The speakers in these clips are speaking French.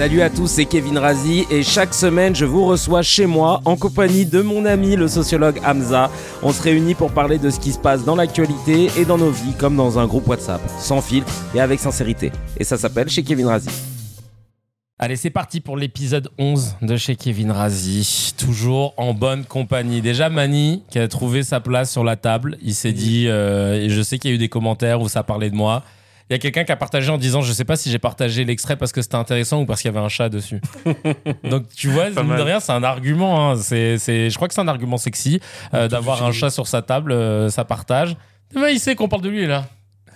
Salut à tous, c'est Kevin Razi et chaque semaine je vous reçois chez moi en compagnie de mon ami le sociologue Hamza. On se réunit pour parler de ce qui se passe dans l'actualité et dans nos vies comme dans un groupe WhatsApp, sans filtre et avec sincérité. Et ça s'appelle chez Kevin Razi. Allez, c'est parti pour l'épisode 11 de chez Kevin Razi. Toujours en bonne compagnie. Déjà, Mani, qui a trouvé sa place sur la table, il s'est dit, euh, et je sais qu'il y a eu des commentaires où ça parlait de moi. Il y a quelqu'un qui a partagé en disant Je sais pas si j'ai partagé l'extrait parce que c'était intéressant ou parce qu'il y avait un chat dessus. Donc, tu vois, mine de rien, c'est un argument. hein. C'est, c'est- je crois que c'est un argument sexy euh, d'avoir un chat sur sa table, euh, ça partage. Mais il sait qu'on parle de lui, là.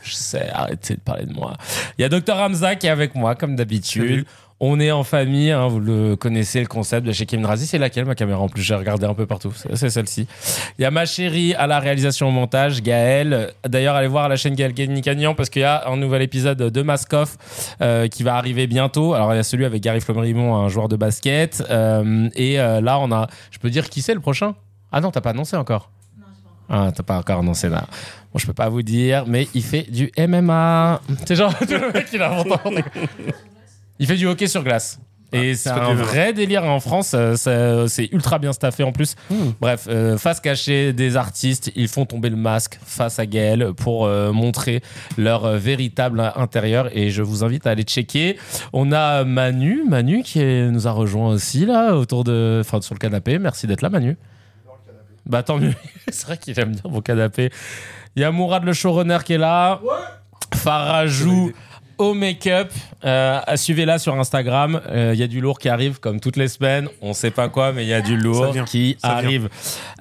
Je sais, arrêtez de parler de moi. Il y a Dr Hamza qui est avec moi, comme d'habitude. On est en famille, hein, vous le connaissez, le concept de chez Kevin Razi. C'est laquelle ma caméra En plus, j'ai regardé un peu partout. C'est celle-ci. Il y a ma chérie à la réalisation au montage, Gaël. D'ailleurs, allez voir la chaîne Gaël Gagnon parce qu'il y a un nouvel épisode de Maskoff euh, qui va arriver bientôt. Alors, il y a celui avec Gary Flomerimont, un joueur de basket. Euh, et euh, là, on a. Je peux dire qui c'est le prochain? Ah non, t'as pas annoncé encore ah, t'as pas encore annoncé là. Bon, je peux pas vous dire, mais il fait du MMA. C'est genre le mec, il a inventé. Il fait du hockey sur glace. Et c'est c'est un vrai délire en France. euh, C'est ultra bien staffé en plus. Bref, euh, face cachée des artistes, ils font tomber le masque face à Gaël pour euh, montrer leur euh, véritable intérieur. Et je vous invite à aller checker. On a Manu, Manu qui est- nous a rejoint aussi là autour de, enfin sur le canapé. Merci d'être là, Manu. Bah tant mieux. c'est vrai qu'il aime bien vos canapés. Il y a Mourad le showrunner qui est là. Farajou au make-up. Euh, Suivez-la sur Instagram. Euh, Il y a du lourd qui arrive comme toutes les semaines. On sait pas quoi, mais il y a du lourd vient, qui arrive.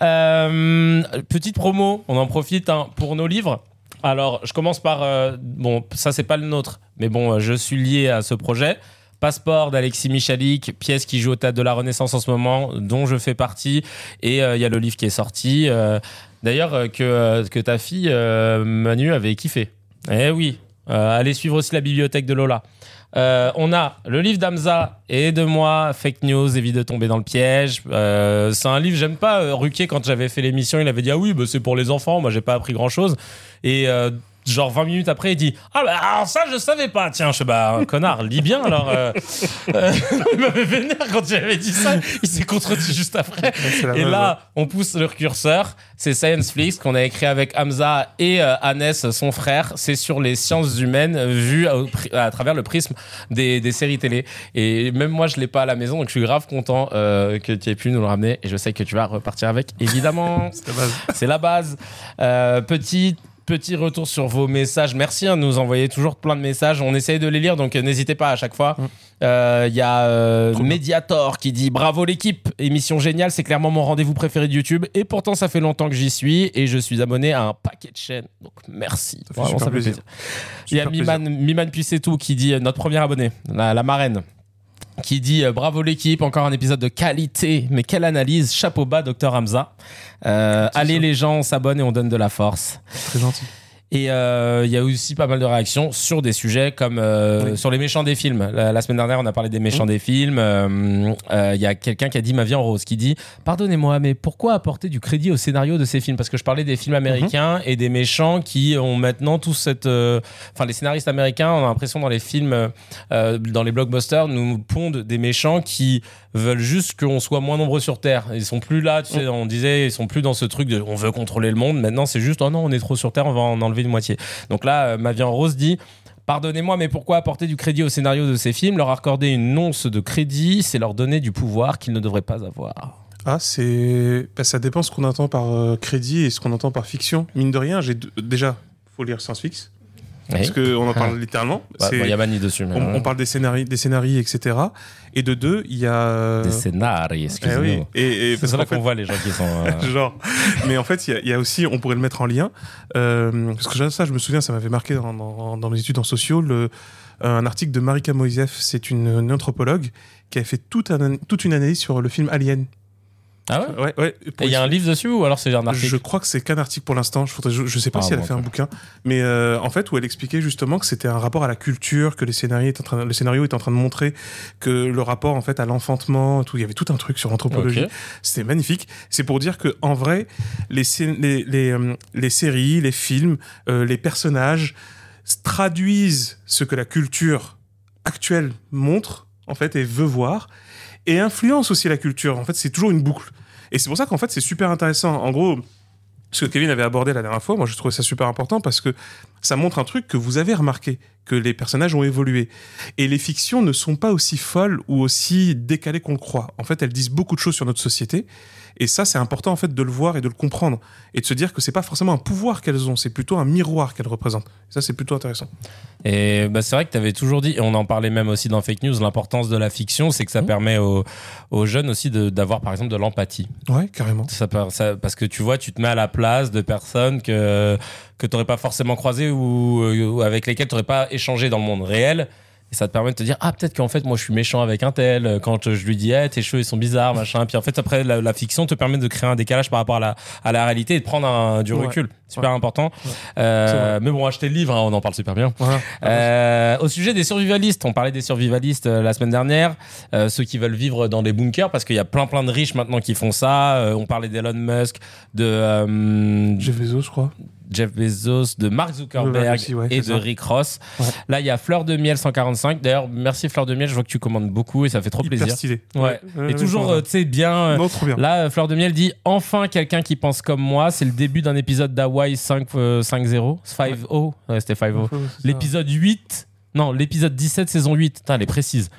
Euh, petite promo, on en profite hein, pour nos livres. Alors, je commence par. euh, bon, ça, c'est pas le nôtre, mais bon, euh, je suis lié à ce projet. Passeport d'Alexis Michalik, pièce qui joue au Théâtre de la Renaissance en ce moment, dont je fais partie. Et euh, il y a le livre qui est sorti. euh, D'ailleurs, euh, que, euh, que ta fille, euh, Manu, avait kiffé. Eh oui. Euh, allez suivre aussi la bibliothèque de Lola. Euh, on a le livre d'Amza et de moi, Fake News, évite de tomber dans le piège. Euh, c'est un livre, j'aime pas. Ruquier, quand j'avais fait l'émission, il avait dit Ah oui, bah, c'est pour les enfants, moi j'ai pas appris grand chose. Et genre 20 minutes après, il dit Ah bah alors ça, je savais pas. Tiens, je sais, bah, un connard, lis bien alors. euh. Euh, il m'avait vénère quand j'avais dit ça. Il s'est contredit juste après. Et là, on pousse le curseur. C'est Science Flix qu'on a écrit avec Hamza et euh, Hannes, son frère. C'est sur les sciences humaines vues à, travers le prisme des, des séries télé. Et même moi, je l'ai pas à la maison, donc je suis grave content euh, que tu aies pu nous le ramener. Et je sais que tu vas repartir avec, évidemment. C'est la base. C'est la base. Euh, petit. Retour sur vos messages. Merci hein, de nous envoyer toujours plein de messages. On essaye de les lire, donc euh, n'hésitez pas à chaque fois. Euh, Il y a euh. Mediator qui dit Bravo l'équipe, émission géniale, c'est clairement mon rendez-vous préféré de YouTube. Et pourtant, ça fait longtemps que j'y suis et je suis abonné à un paquet de chaînes. Donc merci. Ça fait Vraiment, super plaisir. Il y a Miman, Miman Puissetou qui dit euh, Notre premier abonné, la, la marraine. Qui dit euh, bravo l'équipe, encore un épisode de qualité, mais quelle analyse, chapeau bas, docteur Hamza. Euh, allez les gens, on s'abonne et on donne de la force. Très gentil. Et euh, il y a aussi pas mal de réactions sur des sujets comme euh, Oui. sur les méchants des films. La, la semaine dernière, on a parlé des méchants des films. Euh, euh, Il y a quelqu'un qui a dit ma vie en rose, qui dit pardonnez-moi, mais pourquoi apporter du crédit au scénario de ces films? Parce que je parlais des films américains et des méchants qui ont maintenant tout cette, euh, enfin les scénaristes américains, on a l'impression dans les films, euh, dans les blockbusters, nous pondent des méchants qui veulent juste qu'on soit moins nombreux sur Terre. Ils sont plus là, tu sais, on disait, ils sont plus dans ce truc de on veut contrôler le monde. Maintenant, c'est juste, oh non, on est trop sur Terre, on va en enlever une moitié. Donc là, euh, Ma vie en rose dit. Pardonnez-moi, mais pourquoi apporter du crédit au scénario de ces films? Leur accorder une once de crédit, c'est leur donner du pouvoir qu'ils ne devraient pas avoir. Ah, c'est. bah, ça dépend ce qu'on entend par euh, crédit et ce qu'on entend par fiction. Mine de rien, j'ai deux- déjà, faut lire Science Fix. Parce qu'on en parle littéralement. Bah, C'est- bon, il y a Mani dessus. Mais on, on parle des scénarios, des scénarii, etc. Et de deux, il y a. euh, des scénarios, eh excusez-moi. oui. Et, et C'est là qu'on voit les gens qui sont. euh, genre. Mais en fait, il y y, a aussi, on pourrait le mettre en lien, euh, parce que ça, je me souviens, ça m'avait marqué dans, dans- dans mes études en sociaux, le, un article de Marika Moïsef, c'est une, une anthropologue qui a fait toute, un- toute une analyse sur le film Alien. Ah ouais Ouais, ouais. Et il y a un livre dessus ou alors c'est un article Je crois que c'est qu'un article pour l'instant. Je, je, je sais pas Ah, si elle bon, a fait un bouquin, mais euh, en fait où elle expliquait justement que c'était un rapport à la culture, que les scénarios étaient en train, le scénario est en train de montrer que le rapport en fait à l'enfantement, tout. Il y avait tout un truc sur l'anthropologie. C'était magnifique. C'est pour dire que en vrai, les scé- les les, euh, les séries, les films, euh, les personnages traduisent ce que la culture actuelle montre en fait, et veut voir, et influence aussi la culture. En fait, c'est toujours une boucle. Et c'est pour ça qu'en fait, c'est super intéressant. En gros, ce que Kevin avait abordé la dernière fois, moi je trouvais ça super important parce que ça montre un truc que vous avez remarqué, que les personnages ont évolué. Et les fictions ne sont pas aussi folles ou aussi décalées qu'on le croit. En fait, elles disent beaucoup de choses sur notre société. Et ça, c'est important en fait de le voir et de le comprendre et de se dire que c'est pas forcément un pouvoir qu'elles ont, c'est plutôt un miroir qu'elles représentent. ça, c'est plutôt intéressant. Et bah, c'est vrai que tu avais toujours dit, et on en parlait même aussi dans Fake News, l'importance de la fiction, c'est que ça mmh. permet aux, aux, jeunes aussi d'avoir par exemple de l'empathie. Ouais, carrément. Ça, ça, parce que tu vois, tu te mets à la place de personnes que que tu n'aurais pas forcément croisées ou, ou avec lesquelles tu n'aurais pas échangé dans le monde réel. Et ça te permet de te dire, ah, peut-être qu'en fait, moi, je suis méchant avec un tel. Euh, quand je lui dis, eh, tes cheveux, ils sont bizarres, machin. Puis en fait, après, la, fiction te permet de créer un décalage par rapport à la, à la réalité et de prendre un, du recul. Super important. Euh, mais bon, achetez le livre, hein, on en parle super bien. Euh, au sujet des survivalistes, on parlait des survivalistes la semaine dernière, ceux qui veulent vivre dans des bunkers, parce qu'il y a plein plein de riches maintenant qui font ça. on parlait d'Elon Musk, de... Jeff Bezos, je crois. Jeff Bezos, de Mark Zuckerberg et de Rick Ross. Là, il y a Fleur de Miel 145. D'ailleurs, merci Fleur de Miel, je vois que tu commandes beaucoup et ça fait trop Hyper plaisir. Stylé. Ouais. et toujours, euh, tu sais, bien, euh, non, trop bien. Là, Fleur de Miel dit enfin quelqu'un qui pense comme moi. C'est le début d'un épisode d'Hawaii 5-0. 5-0. Ouais, c'était 5-0. L'épisode 8. Non, l'épisode 17, saison 8. Putain, elle est précise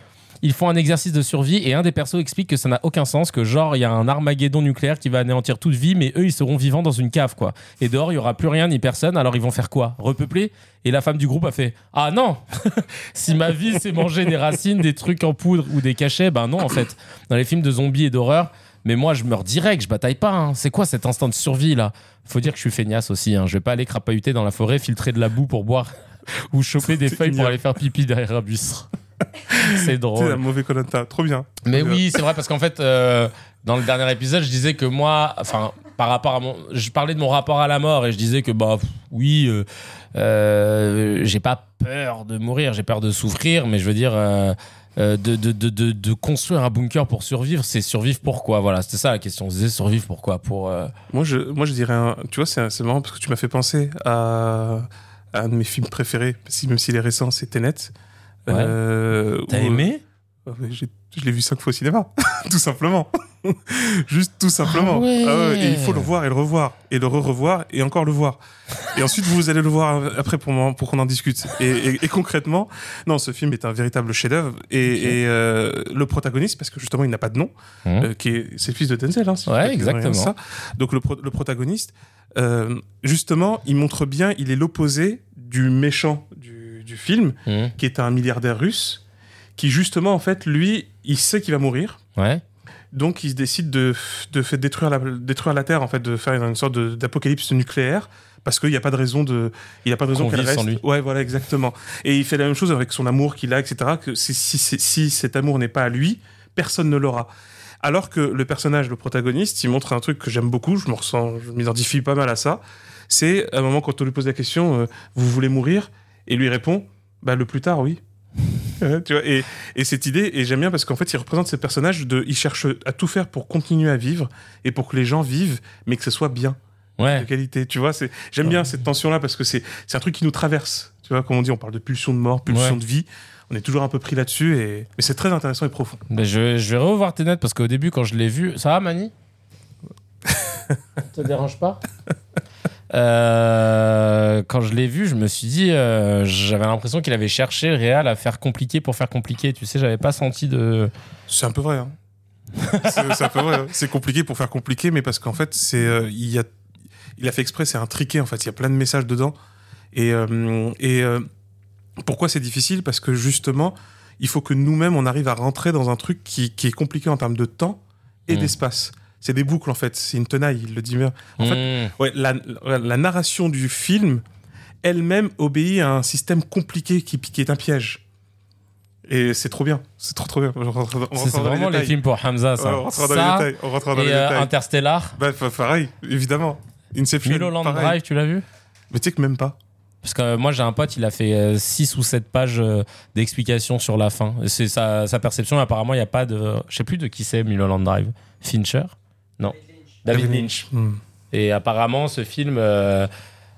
ils font un exercice de survie et un des persos explique que ça n'a aucun sens, que genre il y a un armageddon nucléaire qui va anéantir toute vie, mais eux ils seront vivants dans une cave quoi. Et dehors il y aura plus rien ni personne, alors ils vont faire quoi? Repeupler? Et la femme du groupe a fait Ah non Si ma vie c'est manger des racines, des trucs en poudre ou des cachets, ben non en fait. Dans les films de zombies et d'horreur, mais moi je meurs direct, je bataille pas. Hein. C'est quoi cet instant de survie là? Faut dire que je suis feignasse aussi. Hein. Je vais pas aller crapahuter dans la forêt, filtrer de la boue pour boire ou choper des feuilles pour aller faire pipi derrière un bus. c'est drôle. C'est un mauvais Colanta, trop bien. Mais oui, c'est vrai parce qu'en fait, euh, dans le dernier épisode, je disais que moi, enfin, par rapport à mon, je parlais de mon rapport à la mort et je disais que bah oui, euh, euh, j'ai pas peur de mourir, j'ai peur de souffrir, mais je veux dire. de, de, de, de, construire un bunker pour survivre, c'est survivre pourquoi Voilà, c'était ça la question. C'est survivre pourquoi Pour moi, je, moi, je dirais, tu vois, c'est marrant parce que tu m'as fait penser à, à, un de mes films préférés, même s'il est récent, c'est Tenet. Euh, T'as aimé euh, Je l'ai vu cinq fois au cinéma, tout simplement. Juste tout simplement. Ah ah et il faut le voir et le revoir, et le re-revoir, et encore le voir. Et ensuite, vous allez le voir après pour, pour qu'on en discute. Et, concrètement, non, ce film est un véritable chef-d'œuvre. Et, euh, le protagoniste, parce que justement, il n'a pas de nom, mmh. qui est, c'est le fils de Denzel. Hein, ouais, exactement. Ça. Donc le, le protagoniste, justement, il montre bien, il est l'opposé du méchant du du film, mmh. qui est un milliardaire russe, qui justement, en fait, lui, il sait qu'il va mourir. Ouais. Donc, il se décide de, de faire détruire la, détruire la Terre, en fait, de faire une sorte d'apocalypse nucléaire parce qu'il n'y a pas de raison de il a pas de raison qu'elle reste lui. ouais voilà exactement et il fait la même chose avec son amour qu'il a etc que si, si, si cet amour n'est pas à lui personne ne l'aura alors que le personnage le protagoniste il montre un truc que j'aime beaucoup je me ressens je m'identifie pas mal à ça c'est à un moment quand on lui pose la question euh, vous voulez mourir? Et lui répond bah le plus tard oui tu vois, et, et, cette idée, et j'aime bien parce qu'en fait, il représente ce personnage de, il cherche à tout faire pour continuer à vivre et pour que les gens vivent, mais que ce soit bien, ouais. de qualité. Tu vois, c'est, j'aime bien cette tension-là parce que c'est, c'est un truc qui nous traverse. Tu vois, comme on dit, on parle de pulsion de mort, pulsion de vie. On est toujours un peu pris là-dessus et, mais c'est très intéressant et profond. Mais je, je vais revoir tes notes parce qu'au début, quand je l'ai vu, ça va, Mani? Ça te dérange pas? Euh, quand je l'ai vu, je me suis dit, euh, j'avais l'impression qu'il avait cherché le Real à faire compliqué pour faire compliqué. Tu sais, j'avais pas senti de. C'est un peu vrai. Hein. c'est un peu vrai. Hein. C'est compliqué pour faire compliqué, mais parce qu'en fait, c'est euh, il a il a fait exprès, c'est intriqué en fait. Il y a plein de messages dedans. Et et pourquoi c'est difficile? Parce que justement, il faut que nous-mêmes on arrive à rentrer dans un truc qui, qui est compliqué en termes de temps et mmh. d'espace c'est des boucles en fait, c'est une tenaille, il le dit bien. En fait, ouais, la, narration du film elle-même obéit à un système compliqué qui, qui est un piège. Et c'est trop bien, c'est trop trop bien. C'est vraiment les, films pour Hamza, ça. on rentrera dans les détails. On rentrera dans et les euh, Interstellar. Bah, pareil, évidemment. Inception. Mulholland Drive, tu l'as vu? Mais tu sais que même pas. Parce que euh, moi, j'ai un pote, il a fait 6 euh, ou 7 pages d'explications sur la fin. C'est sa, sa, perception. Apparemment, il n'y a pas de. Je sais plus de qui c'est Mulholland Drive. Fincher? Non. David Lynch. Hmm. Et apparemment, ce film, euh,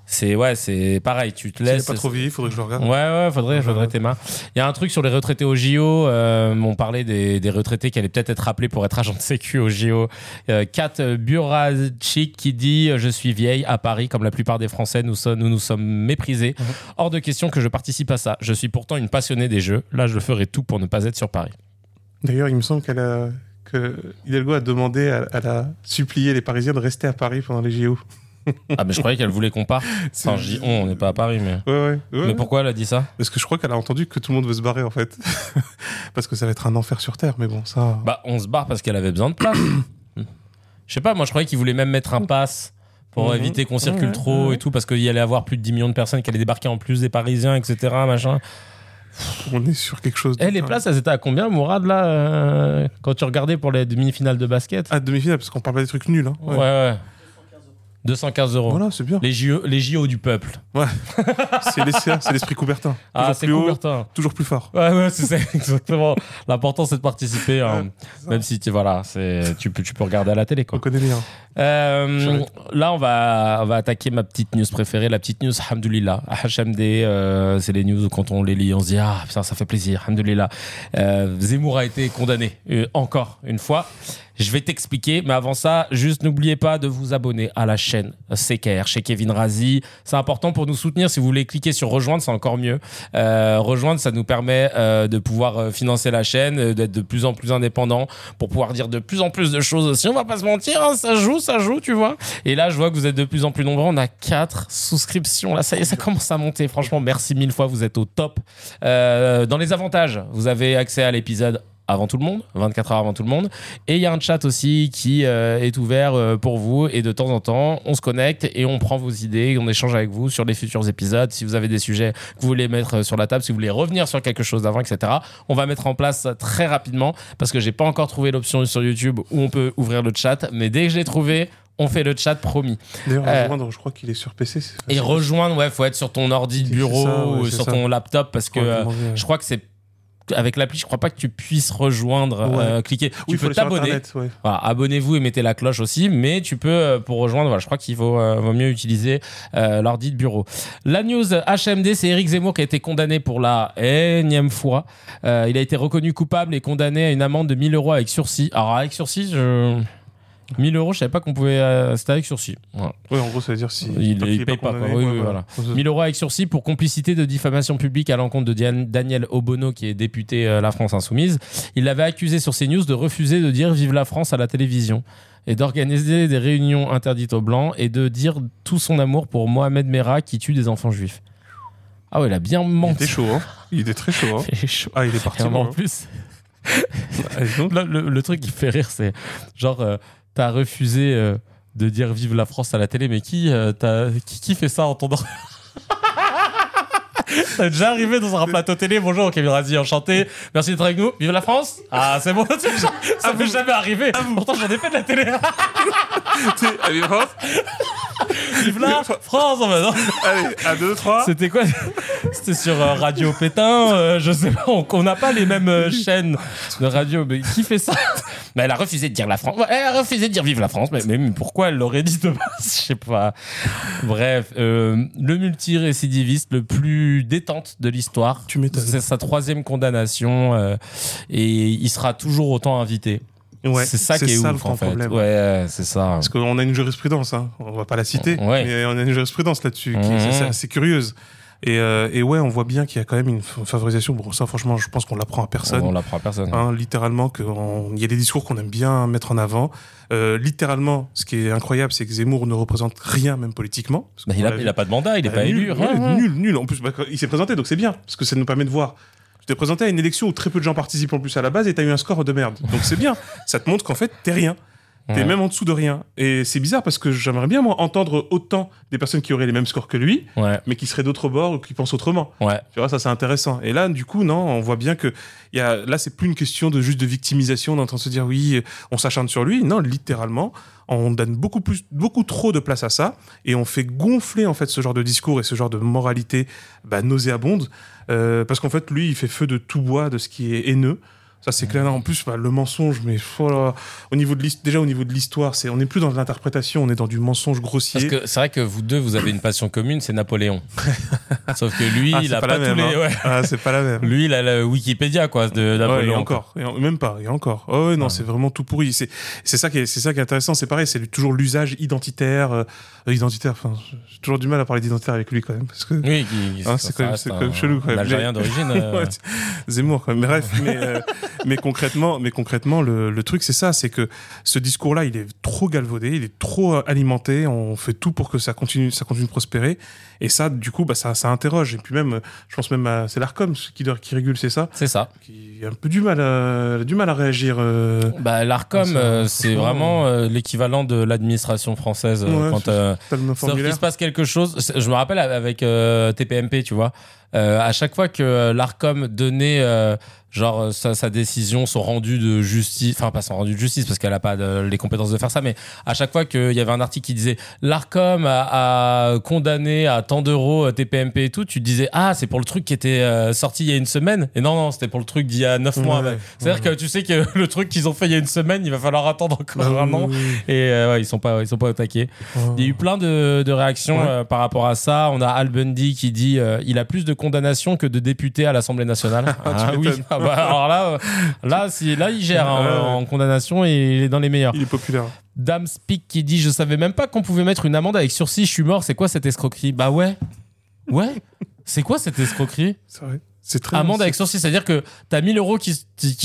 C'est ouais, c'est pareil. Tu te laisses. pas trop vieilli, faudrait que je le regarde. Ouais, ouais, faudrait, faudrait tes mains. Il y a un truc sur les retraités au JO. Euh, on parlait des, des retraités qui allaient peut-être être appelés pour être agents de sécu au JO. Euh, Kat Buracic qui dit Je suis vieille à Paris, comme la plupart des Français, nous, sommes, nous nous sommes méprisés. Mhm. Hors de question que je participe à ça. Je suis pourtant une passionnée des jeux. Là, je ferai tout pour ne pas être sur Paris. D'ailleurs, il me semble qu'elle a que Hidalgo a demandé, à- elle a supplié les Parisiens de rester à Paris pendant les JO. Ah, mais je croyais qu'elle voulait qu'on parte. Enfin, je dis on, on n'est pas à Paris, mais. Ouais, ouais. ouais. Mais pourquoi elle a dit ça? Parce que je crois qu'elle a entendu que tout le monde veut se barrer en fait. Parce que ça va être un enfer sur Terre, mais bon, ça. Bah, on se barre parce qu'elle avait besoin de place. Je sais pas, moi je croyais qu'il voulait même mettre un pass pour Mhm. éviter qu'on circule trop et tout, parce qu'il y allait avoir plus de 10 millions de personnes qui allaient débarquer en plus des Parisiens, etc. Machin. On est sur quelque chose. de- Eh, les places, elles étaient à combien, Mourad, là, euh, quand tu regardais pour les demi-finales de basket Ah, demi-finale, parce qu'on parle pas des trucs nuls. Hein. Ouais, ouais. 215 euros. Voilà, c'est bien. Les, JO, les JO du peuple. C'est l'essai- c'est l'esprit Coubertin. Ah, Toujours c'est plus haut, Coubertin. toujours plus fort. Ouais, ouais, c'est ça, exactement. L'important, c'est de participer, hein. Ouais, c'est même si tu, voilà, c'est, tu, peux, tu peux regarder à la télé, quoi. On connaît bien. Euh, là, on va, on va attaquer ma petite news préférée, la petite news Hamdoulillah. HMD, euh, c'est les news où quand on les lit, on se dit Ah, putain, ça fait plaisir, Hamdoulillah. Euh, Zemmour a été condamné, euh, encore une fois. Je vais t'expliquer, mais avant ça, juste n'oubliez pas de vous abonner à la chaîne CKR chez Kevin Razi. C'est important pour nous soutenir. Si vous voulez cliquer sur rejoindre, c'est encore mieux. Euh, rejoindre, ça nous permet euh, de pouvoir financer la chaîne, d'être de plus en plus indépendant, pour pouvoir dire de plus en plus de choses aussi. On va pas se mentir, hein, ça joue, ça joue, tu vois. Et là, je vois que vous êtes de plus en plus nombreux. On a quatre souscriptions. Là, ça y est, ça commence à monter. Franchement, merci mille fois. Vous êtes au top. Euh, dans les avantages, vous avez accès à l'épisode avant tout le monde, 24 heures avant tout le monde. Et il y a un chat aussi qui euh, est ouvert euh, pour vous. Et de temps en temps, on se connecte et on prend vos idées, on échange avec vous sur les futurs épisodes. Si vous avez des sujets que vous voulez mettre euh, sur la table, si vous voulez revenir sur quelque chose d'avant, etc. On va mettre en place ça très rapidement parce que j'ai pas encore trouvé l'option sur YouTube où on peut ouvrir le chat. Mais dès que j'ai trouvé, on fait le chat promis. D'ailleurs, Euh, rejoindre, je crois qu'il est sur PC. c'est Et rejoindre, ouais, faut être sur ton ordi de bureau ça, ouais, ou sur ça. ton laptop parce que euh, je crois que c'est avec l'appli, je crois pas que tu puisses rejoindre, Ouais. euh, cliquer. Oui, tu peux t'abonner. Ouais. Voilà, abonnez-vous et mettez la cloche aussi, mais tu peux, euh, pour rejoindre, voilà, je crois qu'il vaut, euh, vaut mieux utiliser euh, l'ordi de bureau. La news HMD, c'est Eric Zemmour qui a été condamné pour la énième fois. Euh, il a été reconnu coupable et condamné à une amende de 1000 euros avec sursis. Alors, avec sursis, je... 1000 euros, je savais pas qu'on pouvait. euh, C'était avec sursis. Voilà. Ouais, en gros, ça veut dire si. Il- il paye pas, Oui, oui, voilà. Ouais, 1000 euros avec sursis pour complicité de diffamation publique à l'encontre de Diane- Daniel Obono, qui est député euh, La France Insoumise. Il l'avait accusé sur CNews de refuser de dire Vive la France à la télévision et d'organiser des réunions interdites aux Blancs et de dire tout son amour pour Mohamed Merah qui tue des enfants juifs. Ah ouais, il a bien Il menti. était chaud, hein. Il était très chaud, hein. Il est chaud. Ah, il est parti. en plus, donc. là, le, le truc qui fait rire, c'est genre, euh, t'as refusé euh, de dire Vive la France à la télé, mais qui, euh, qui fait ça en ton Ça déjà arrivé dans un plateau télé. Bonjour, Kevin Razi, enchanté. Merci d'être avec nous. Vive la France Ah, c'est bon. Ça m'est jamais arrivé. Pourtant, j'en ai fait de la télé. Tu sais, Allez, France. Vive la France bah non. Allez, à 2, 3. C'était quoi? C'était sur euh, Radio Pétain. euh, je sais pas. On n'a pas les mêmes euh, chaînes de radio. Mais qui fait ça? Mais elle a refusé de dire la France. Ouais, Elle a refusé de dire Vive la France. Mais, mais pourquoi elle l'aurait dit de base Je sais pas. Bref, euh, le multirécidiviste le plus détente de l'histoire. Tu m'étonnes. C'est sa troisième condamnation euh, et il sera toujours autant invité. Ouais, c'est ça qui est ça ouf le en fait. problème. Ouais, c'est ça. Parce qu'on a une jurisprudence, hein. on va pas la citer, Ouais. mais on a une jurisprudence là-dessus qui Mhm. est assez, assez curieuse. Et, euh, et ouais, on voit bien qu'il y a quand même une favorisation. Bon, ça, franchement, je pense qu'on l'apprend à personne. On l'apprend à personne. Hein, littéralement, on- il y a des discours qu'on aime bien mettre en avant. Euh, littéralement, ce qui est incroyable, c'est que Zemmour ne représente rien, même politiquement. Parce Bah, il, a, il a pas de mandat, il est Bah, pas nul, élu. rien, rien. Nul, nul. En plus, bah, il s'est présenté, donc c'est bien, parce que ça nous permet de voir. Tu t'es présenté à une élection où très peu de gens participent en plus à la base et t'as eu un score de merde. Donc c'est bien. ça te montre qu'en fait, t'es rien. T'es Ouais. même en dessous de rien. Et c'est bizarre parce que j'aimerais bien, moi, entendre autant des personnes qui auraient les mêmes scores que lui, Ouais, mais qui seraient d'autre bord ou qui pensent autrement. ouais. Tu vois, ça c'est intéressant. Et là, du coup, non, on voit bien que y a, là, c'est plus une question de juste de victimisation, on est en train de se dire oui, on s'acharne sur lui. Non, littéralement, on donne beaucoup plus, beaucoup trop de place à ça et on fait gonfler en fait ce genre de discours et ce genre de moralité bah, nauséabonde euh, parce qu'en fait, lui, il fait feu de tout bois de ce qui est haineux. Ça c'est clair. En plus, bah, le mensonge, mais voilà. au niveau de déjà au niveau de l'histoire, c'est on n'est plus dans l'interprétation, on est dans du mensonge grossier. Parce que c'est vrai que vous deux, vous avez une passion commune, c'est Napoléon. Sauf que lui, Ah, il a pas pas, la tous même, les. hein. ouais. Ah, c'est pas la même. Lui, il a le Wikipédia, quoi, de Ouais, Napoléon. et encore, et en- même pas, et encore. Oh, ouais, non, c'est vraiment tout pourri. C'est, c'est ça qui est, c'est ça qui est intéressant. C'est pareil, c'est toujours l'usage identitaire, euh, identitaire. Enfin, j'ai toujours du mal à parler d'identitaire avec lui quand même, parce que Oui, ça- c'est quand même- un- quand même chelou, quand même. Algérien d'origine. euh, Ouais, Zemmour quand même. Bref, mais, euh, mais concrètement, mais concrètement, le, le truc c'est ça, c'est que ce discours-là, il est trop galvaudé, il est trop euh, alimenté. On fait tout pour que ça continue, ça continue de prospérer. Et ça, du coup, bah, ça, ça interroge. Et puis même, euh, je pense même à c'est l'Arcom qui, qui régule, c'est ça, C'est ça. qui a un peu du mal à, du mal à réagir. euh, Bah, L'ARCOM, euh, c'est vraiment euh, l'équivalent de l'administration française. Ouais, quand Sauf qu'il se passe quelque chose. Je me rappelle avec TPMP, tu vois. Euh, à chaque fois que euh, l'ARCOM donnait euh, genre euh, sa, sa décision, son rendu de justice, enfin pas son rendu de justice parce qu'elle a pas de- les compétences de faire ça, mais à chaque fois qu'il y avait un article qui disait l'ARCOM a, a condamné à tant d'euros euh, TPMP et tout, tu te disais ah c'est pour le truc qui était euh, sorti il y a une semaine? Et non non c'était pour le truc d'il y a neuf mois. Ouais, ouais. C'est-à-dire que tu sais que le truc qu'ils ont fait il y a une semaine, il va falloir attendre encore un an et ouais, ils sont pas ils sont pas au taquet. oui. Il y a eu plein de, de réactions par rapport à ça. On a Al Bundy qui dit il a plus de condamnations que de députés à l'Assemblée nationale. ah oui. m'étonnes. Ah bah, alors là, euh, là, si, là, il gère hein, ouais. en condamnation et il est dans les meilleurs. Il est populaire. Dame Speak qui dit je savais même pas qu'on pouvait mettre une amende avec sursis. Je suis mort. C'est quoi cette escroquerie? Bah ouais, ouais. C'est quoi cette escroquerie? C'est vrai. C'est très Amende avec sursis, c'est-à-dire que t'as 1000 euros qui,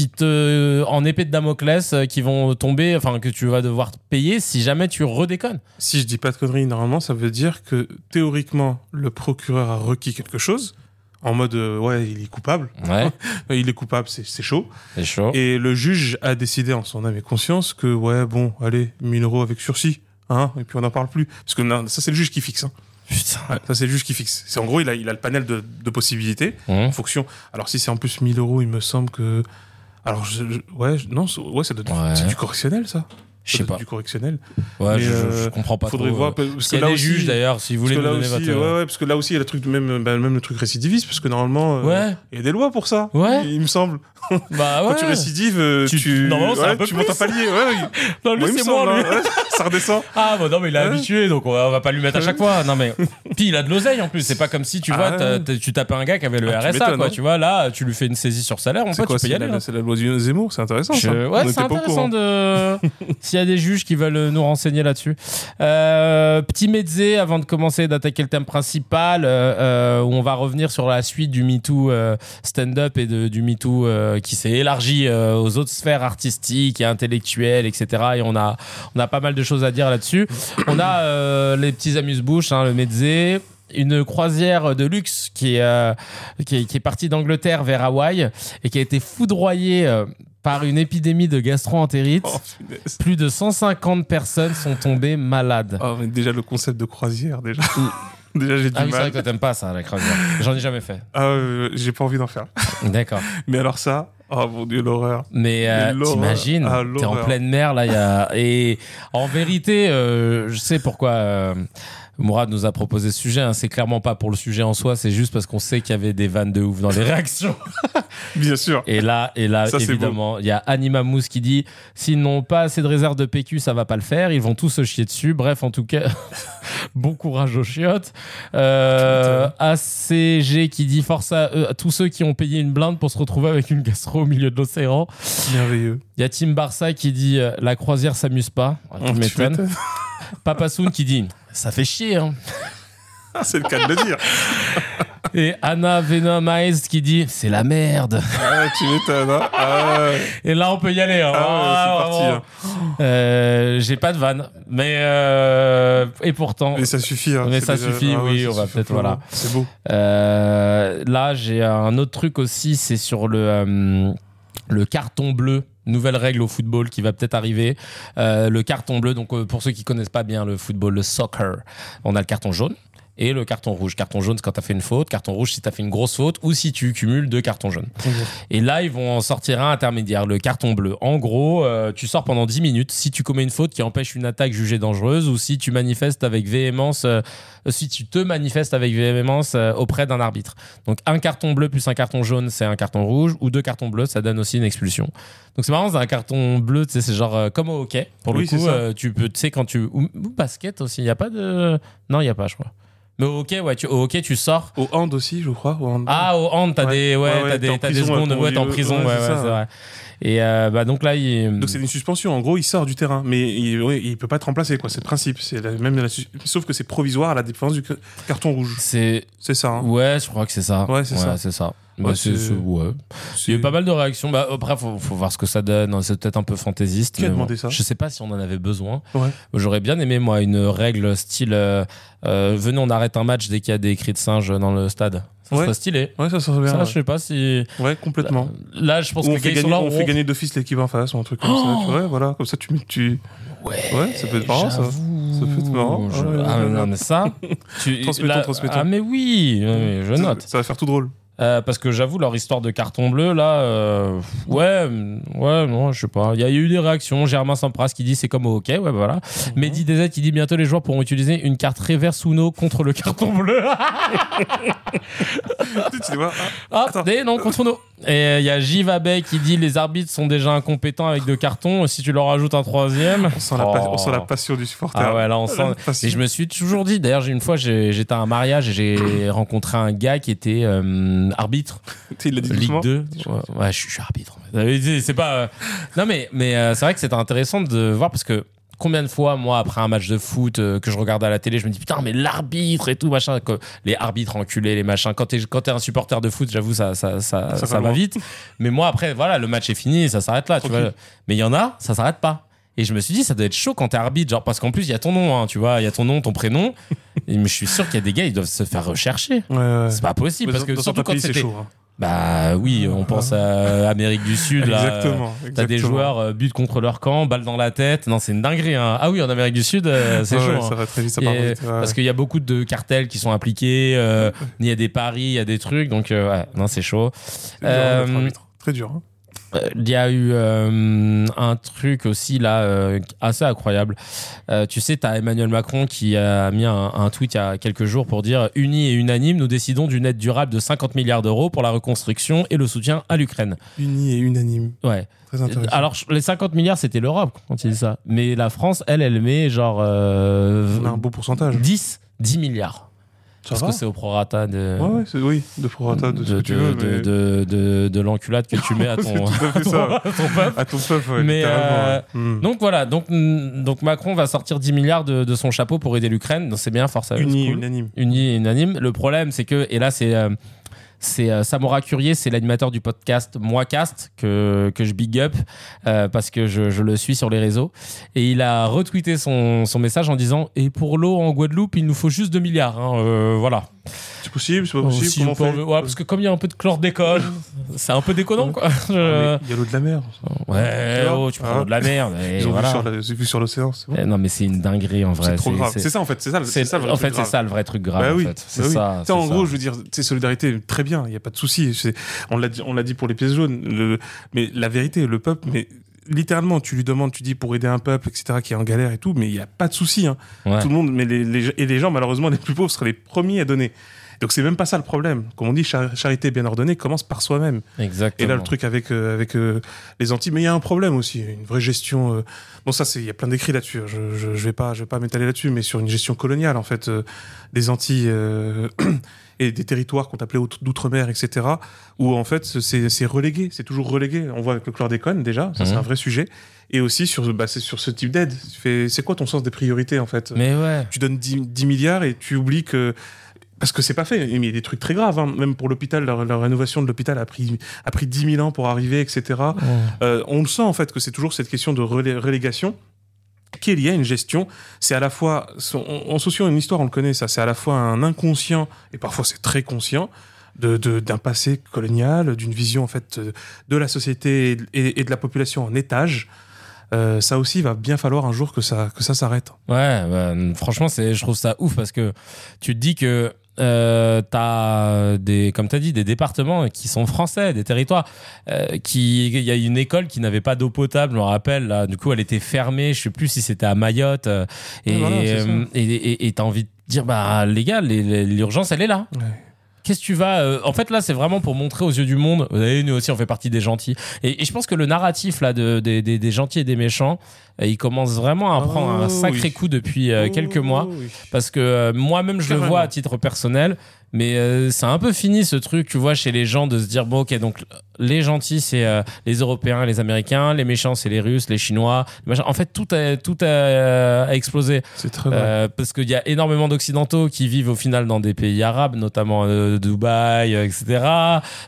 te en épée de Damoclès euh, qui vont tomber, enfin que tu vas devoir payer si jamais tu redéconnes. Si je dis pas de conneries, normalement, ça veut dire que théoriquement, le procureur a requis quelque chose. En mode, euh, ouais, il est coupable. Ouais, Il est coupable, c'est c'est chaud. c'est chaud. Et le juge a décidé en son âme et conscience que, ouais, bon, allez, 1000 euros avec sursis. Hein, et puis on n'en parle plus. Parce que non, ça, c'est le juge qui fixe. Hein. Putain. Ouais, ça, c'est le juge qui fixe. C'est En gros, il a, il a le panel de, de possibilités Mmh. en fonction. Alors, si c'est en plus 1000 euros, il me semble que. Alors, je- je- ouais, je- non, ouais, ça doit être- Ouais. c'est du correctionnel, ça. Je sais pas. Du correctionnel. Ouais, je, euh, je comprends pas Faudrait trop. voir. euh, Parce que là des aussi, juges d'ailleurs, si vous voulez nous donner aussi, votre. ouais, ouais, parce que là aussi, il y a le truc même, bah, même le truc récidiviste, parce que normalement, euh, Ouais. il y a des lois pour ça. Ouais. Il me semble. Bah ouais. Quand tu récidives, euh, Tu- tu, normalement, ouais, un peu tu montes un palier. Ouais, Non, lui, c'est moi, lui. hein, ça redescend. Ah, bah non, mais il est habitué, donc on va, on va pas lui mettre à chaque fois. Non, mais. Puis il a de l'oseille en plus. C'est pas comme si, tu Ah vois, tu tapais un gars qui avait le Ah, RSA, quoi. hein. Tu vois, là, tu lui fais une saisie sur salaire, pote, quoi tu peux y aller. la, hein. c'est la loi du Zemmour, c'est intéressant. Je- ça. Ouais, On c'est intéressant de. S'il y a des juges qui veulent nous renseigner là-dessus. Euh, petit mezze avant de commencer d'attaquer le thème principal, euh, où on va revenir sur la suite du MeToo stand-up et de, du MeToo euh, qui s'est élargi euh, aux autres sphères artistiques et intellectuelles, etc. Et on a, on a pas mal de choses à dire là-dessus. On a euh, les petits amuse-bouches, hein, le mezze une croisière de luxe qui est, euh, qui est, qui est partie d'Angleterre vers Hawaï et qui a été foudroyée euh, par une épidémie de gastro-entérite. Oh. Plus de 150 personnes sont tombées malades. Oh, mais déjà, le concept de croisière, déjà. Déjà, j'ai du Ah oui, c'est vrai mal. que toi, t'aimes pas ça, la croisière. J'en ai jamais fait. Ah, euh, j'ai pas envie d'en faire. D'accord. Mais alors ça, oh mon dieu, l'horreur. Mais euh, Mais t'imagines, Ah, t'es en pleine mer, là, il y a... Et en vérité, euh, je sais pourquoi... euh, Mourad nous a proposé ce sujet, hein. c'est clairement pas pour le sujet en soi, c'est juste parce qu'on sait qu'il y avait des vannes de ouf dans les réactions. Bien sûr. Et là, et là Ça, évidemment, il y a Anima Mousse qui dit s'ils n'ont pas assez de réserve de PQ, ça va pas le faire. Ils vont tous se chier dessus. Bref, en tout cas, bon courage aux chiottes. Euh, ACG qui dit force à, eux, à tous ceux qui ont payé une blinde pour se retrouver avec une gastro au milieu de l'océan. Merveilleux. Il y a Tim Barça qui dit euh, la croisière s'amuse pas. Ah, tu m'étonnes. Papa Soun qui dit ça fait chier. Hein. C'est le cas de le dire. Et Anna Venomized qui dit c'est la merde. Ah, tu m'étonnes. Hein. Ah. Et là, on peut y aller. hein. Ah c'est Ah, parti, hein. Euh, J'ai pas de vanne, mais euh, et pourtant, Mais ça suffit. hein. Mais ça déjà- suffit, oui, on va peut-être, voilà. C'est beau. euh, là j'ai un autre truc aussi, c'est sur le le carton bleu. Nouvelle règle au football qui va peut-être arriver. Euh, le carton bleu, donc euh, pour ceux qui connaissent pas bien le football, le soccer, on a le carton jaune et le carton rouge. Carton jaune c'est quand t'as fait une faute, carton rouge si t'as fait une grosse faute ou si tu cumules deux cartons jaunes. Et là, ils vont en sortir un intermédiaire, le carton bleu. En gros, euh, tu sors pendant 10 minutes si tu commets une faute qui empêche une attaque jugée dangereuse ou si tu manifestes avec véhémence, euh, si tu te manifestes avec véhémence euh, auprès d'un arbitre. Donc un carton bleu plus un carton jaune, c'est un carton rouge, ou deux cartons bleus, ça donne aussi une expulsion. Donc c'est marrant, c'est un carton bleu, tu sais, c'est genre comme au hockey. Pour Oui, le coup, tu peux, tu sais, quand tu. Ou, ou basket aussi, il n'y a pas de. Non, il n'y a pas, je crois. Mais au hockey, ouais, tu, au hockey, tu sors. Au hand aussi, je crois. Au hand. Ah, au hand, t'as Ouais. des, ouais, Ouais, des, des secondes, ouais, t'es en prison, ouais, c'est vrai. Et euh, bah, donc là, il. Donc c'est une suspension. En gros, il sort du terrain, mais il, ouais, il peut pas être remplacé. quoi. C'est le principe. C'est même la sauf que c'est provisoire à la différence du ca- carton rouge. C'est. C'est ça. hein. Ouais, je crois que c'est ça. Ouais, c'est ça. c'est ça. Ouais, Bah, c'est- c'est- c'est- ouais. Il y a eu pas mal de réactions. Bah, après, faut, faut voir ce que ça donne. C'est peut-être un peu fantaisiste. Qui a demandé ça Je sais pas si on en avait besoin. Ouais. J'aurais bien aimé, moi, une règle style euh, euh, venez, on arrête un match dès qu'il y a des cris de singe dans le stade. Ça Ouais. serait stylé. Ouais, ça serait bien. Ça, ouais. je sais pas si. Ouais, complètement. Là, je pense Ou que on les fait, gagner, là. on fait gagner d'office l'équipe en face ou un truc comme ça. Tu vois, voilà. Comme ça, tu. tu... Ouais, Ouais, ça peut être marrant, ça. Ça peut être marrant. Je- Ah, non, mais ça. tu... Transmettons, transmettons. Ah, mais oui, je ça, note. Ça va faire tout drôle. Euh, parce que j'avoue, leur histoire de carton bleu, là, euh, ouais, mm, ouais, non, je sais pas. Il y a eu des réactions. Germain Sampras qui dit c'est comme au hockey, ouais, voilà. Mhm. Mehdi DZ qui dit bientôt les joueurs pourront utiliser une carte reverse Uno contre le carton bleu. tu vois, Ah, Attends. des non, contre Uno. Et euh, il y a Abey qui dit les arbitres sont déjà incompétents avec deux cartons. Si tu leur rajoutes un troisième. on sent, la, pa- Oh. on sent la passion du supporter. Ah ouais, là, on La sent. Et je me suis toujours dit, d'ailleurs, une fois, j'étais à un mariage et j'ai rencontré un gars qui était euh, arbitre. Tu sais, il l'a dit Ligue doucement. 2 ouais, ouais, je, suis- je suis arbitre c'est c'est pas euh, non mais mais euh, c'est vrai que c'était intéressant de voir parce que combien de fois moi après un match de foot euh, que je regarde à la télé je me dis putain mais l'arbitre et tout machin que- les arbitres enculés les machins quand t'es quand t'es un supporter de foot j'avoue ça ça ça, Ça ça, va loin. vite mais moi après voilà le match est fini ça s'arrête là tu Tranquille. vois mais il y en a ça s'arrête pas et je me suis dit, ça doit être chaud quand t'es arbitre, genre parce qu'en plus il y a ton nom, hein, tu vois, il y a ton nom, ton prénom. et je suis sûr qu'il y a des gars, ils doivent se faire rechercher. Ouais, ouais. C'est pas possible Mais parce que surtout quand c'était chaud. hein. bah oui, on pense à Amérique du Sud. Exactement. T'as des joueurs euh, butent contre leur camp, balle dans la tête. Non, c'est une dinguerie. hein. Ah oui, en Amérique du Sud, euh, c'est chaud. ouais, hein. Ça va très vite, ça part vite. Parce qu'il y a beaucoup de cartels qui sont impliqués. euh, Il y a des paris, il y a des trucs. Donc, euh, ouais, non, c'est chaud. Dur. Très dur. hein. Euh, Il y a eu euh, un truc aussi là euh, assez incroyable. Euh, tu sais, tu as Emmanuel Macron qui a mis un, un tweet il y a quelques jours pour dire Unis et unanime, nous décidons d'une aide durable de 50 milliards d'euros pour la reconstruction et le soutien à l'Ukraine. Uni et unanime. Ouais. Très intéressant. Alors, les 50 milliards, c'était l'Europe quand il dit ça. Mais la France, elle, elle met genre euh, on a un beau pourcentage. 10, 10 milliards. Ça parce va que c'est au prorata de, Ouais, ouais, c'est- oui, de prorata, de, ce que tu de- veux. de, mais- de, de- de l'enculade que tu mets à ton, C'est tout à fait ça. à ton peuple. À ton peuple, ouais, Mais, littéralement, euh, ouais. Hmm. Donc voilà, donc, mm, donc Macron va sortir 10 milliards de, de son chapeau pour aider l'Ukraine. Donc c'est bien, force à eux, Uni, c'est cool. unanime. Uni et unanime. Le problème, c'est que, et là, c'est. euh, c'est euh, Samora Curier, c'est l'animateur du podcast Moicast que, que je big up euh, parce que je, je le suis sur les réseaux. Et il a retweeté son, son message en disant Et pour l'eau en Guadeloupe, il nous faut juste 2 milliards. hein, euh, voilà. C'est possible, c'est pas possible. Si comment on peut en- fait ouais, parce que comme il y a un peu de chlordécone, c'est un peu déconnant quoi. Je- Il y a l'eau de la mer. Ouais, Tu oh, tu prends Ah. de la et Ils ont voilà. vu sur c'est l'océan, c'est bon. Eh, non, mais c'est une dinguerie en vrai. C'est trop C'est- grave. c'est- C'est ça en fait, c'est ça, le- c'est- c'est ça le vrai en truc fait, c'est grave. ça le vrai truc grave. En fait. C'est en c'est gros, je veux dire, sais, solidarité, très bien, il n'y a pas de souci. On l'a dit, on l'a dit pour les pièces jaunes. Le- mais la vérité, le peuple, mais littéralement, tu lui demandes, tu dis pour aider un peuple, etc., qui est en galère et tout, mais il n'y a pas de souci. Hein. Ouais. Tout le monde, mais les, les- et les gens, malheureusement, les plus pauvres seraient les premiers à donner. Donc c'est même pas ça le problème. Comme on dit, char- charité bien ordonnée commence par soi-même. Et Exactement. là, le truc avec, euh, avec euh, les Antilles, mais il y a un problème aussi, une vraie gestion. euh, Bon, ça, il y a plein d'écrits là-dessus. hein. Je, je, je vais pas, je vais pas m'étaler là-dessus, mais sur une gestion coloniale en fait des Antilles et des territoires qu'on appelait out- d'outre-mer, etc. Où en fait, c'est relégué, c'est toujours relégué. On voit avec le chlordécone déjà, ça c'est Mhm. un vrai sujet. Et aussi sur, bah, sur ce type d'aide. C'est quoi ton sens des priorités en fait? Mais ouais. tu donnes 10, 10 milliards et tu oublies que parce que c'est pas fait. Il y a des trucs très graves. hein. Même pour l'hôpital, leur rénovation de l'hôpital a pris, a pris 10 000 ans pour arriver, etc. Euh, on le sent en fait que c'est toujours cette question de relé- relégation liée à une gestion. C'est à la fois, en, socio une histoire, on le connaît ça, c'est à la fois un inconscient, et parfois c'est très conscient, de- de- d'un passé colonial, d'une vision en fait euh, de la société et, de la population en étage. Euh, ça aussi, va bien falloir un jour que ça, que ça s'arrête. Ouais, bah, franchement, c'est, je trouve ça ouf parce que tu te dis que euh, t'as des, comme t'as dit, des départements qui sont français, des territoires. Euh, qui, il y a une école qui n'avait pas d'eau potable, je me rappelle. Là, du coup, elle était fermée. Je sais plus si c'était à Mayotte. euh, et, Ouais, voilà, c'est ça. et, et, et t'as envie de dire, bah les gars, l'urgence, elle est là. Ouais. Qu'est-ce que tu vas euh, En fait, là, c'est vraiment pour montrer aux yeux du monde. Vous savez, nous aussi, on fait partie des gentils. Et, et je pense que le narratif là de, des- gentils et des méchants, euh, il commence vraiment à Oh, prendre un sacré oui. coup depuis euh, quelques mois. Oh, oui. Parce que euh, moi-même, je le vois à titre personnel. Mais euh, c'est un peu fini ce truc, tu vois, chez les gens de se dire bon, ok, donc les gentils, c'est euh, les Européens, les Américains, les méchants, c'est les Russes, les Chinois. les. En fait, tout a, tout a, euh, a explosé. C'est très vrai. Euh, parce qu'il y a énormément d'occidentaux qui vivent au final dans des pays arabes, notamment euh, Dubaï, euh, etc.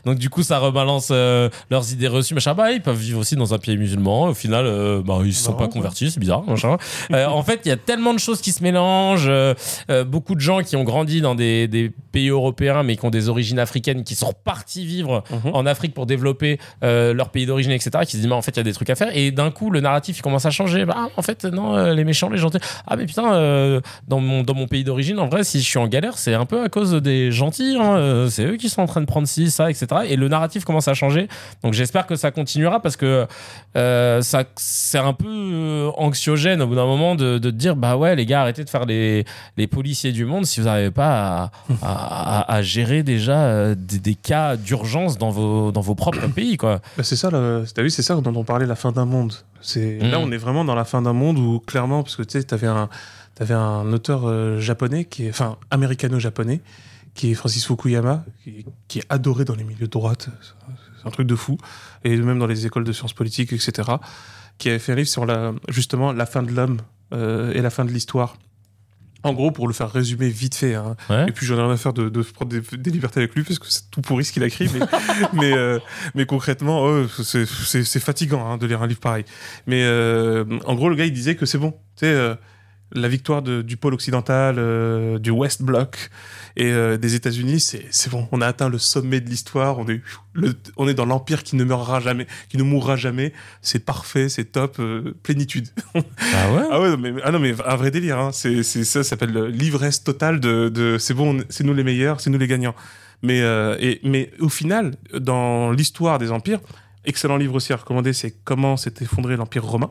Donc du coup, ça rebalance euh, leurs idées reçues. Machin. Bah, ils peuvent vivre aussi dans un pays musulman. Au final, euh, bah, ils se sont Non, pas convertis, c'est bizarre. Machin. Euh, en fait, il y a tellement de choses qui se mélangent. euh, euh, beaucoup de gens qui ont grandi dans des, des pays européens, mais qui ont des origines africaines, qui sont repartis vivre Mhm. en Afrique pour développer euh, leur pays d'origine, etc. Qui se disent, mais en fait, il y a des trucs à faire. Et d'un coup, le narratif, il commence à changer. Bah, en fait, non, euh, les méchants, les gentils. Ah, mais putain, euh, dans, mon, dans mon pays d'origine, en vrai, si je suis en galère, c'est un peu à cause des gentils. hein. C'est eux qui sont en train de prendre ci, ça, etc. Et le narratif commence à changer. Donc, j'espère que ça continuera parce que ça, c'est un peu anxiogène au bout d'un moment de, de te dire, bah ouais, les gars, arrêtez de faire les, les policiers du monde si vous n'arrivez pas à, à, à- à gérer déjà euh, des, des cas d'urgence dans vos, dans vos propres pays, quoi. Bah, c'est ça, t'as vu, c'est ça dont on parlait, la fin d'un monde. C'est Mhm. là, on est vraiment dans la fin d'un monde où clairement, parce que tu sais, t'avais un, t'avais un auteur euh, japonais qui est, enfin, américano-japonais, qui est Francis Fukuyama, qui, qui est adoré dans les milieux de droite. C'est un truc de fou, et même dans les écoles de sciences politiques, etc. Qui avait fait un livre sur la, justement la fin de l'homme euh, et la fin de l'histoire. En gros, pour le faire résumer vite fait, hein, Ouais. et puis j'en ai rien à faire de, de prendre des, des libertés avec lui parce que c'est tout pourri ce qu'il a écrit. Mais, mais, euh, mais concrètement, oh, c'est fatigant hein, de lire un livre pareil. Mais euh, en gros, le gars il disait que c'est bon. Tu sais, euh, la victoire de- du pôle occidental, euh, du West Bloc et euh, des États-Unis, c'est bon. On a atteint le sommet de l'histoire. On est le- on est dans l'empire qui ne meurra jamais, qui ne mourra jamais. C'est parfait, c'est top, euh, plénitude. Ah ouais? Ah ouais, non, mais, ah non, mais un vrai délire. Hein. C'est, ça, ça s'appelle le- l'ivresse totale de, de c'est bon, on- c'est nous les meilleurs, c'est nous les gagnants. Mais, et, mais au final, dans l'histoire des empires, excellent livre aussi à recommander, c'est Comment s'est effondré l'empire romain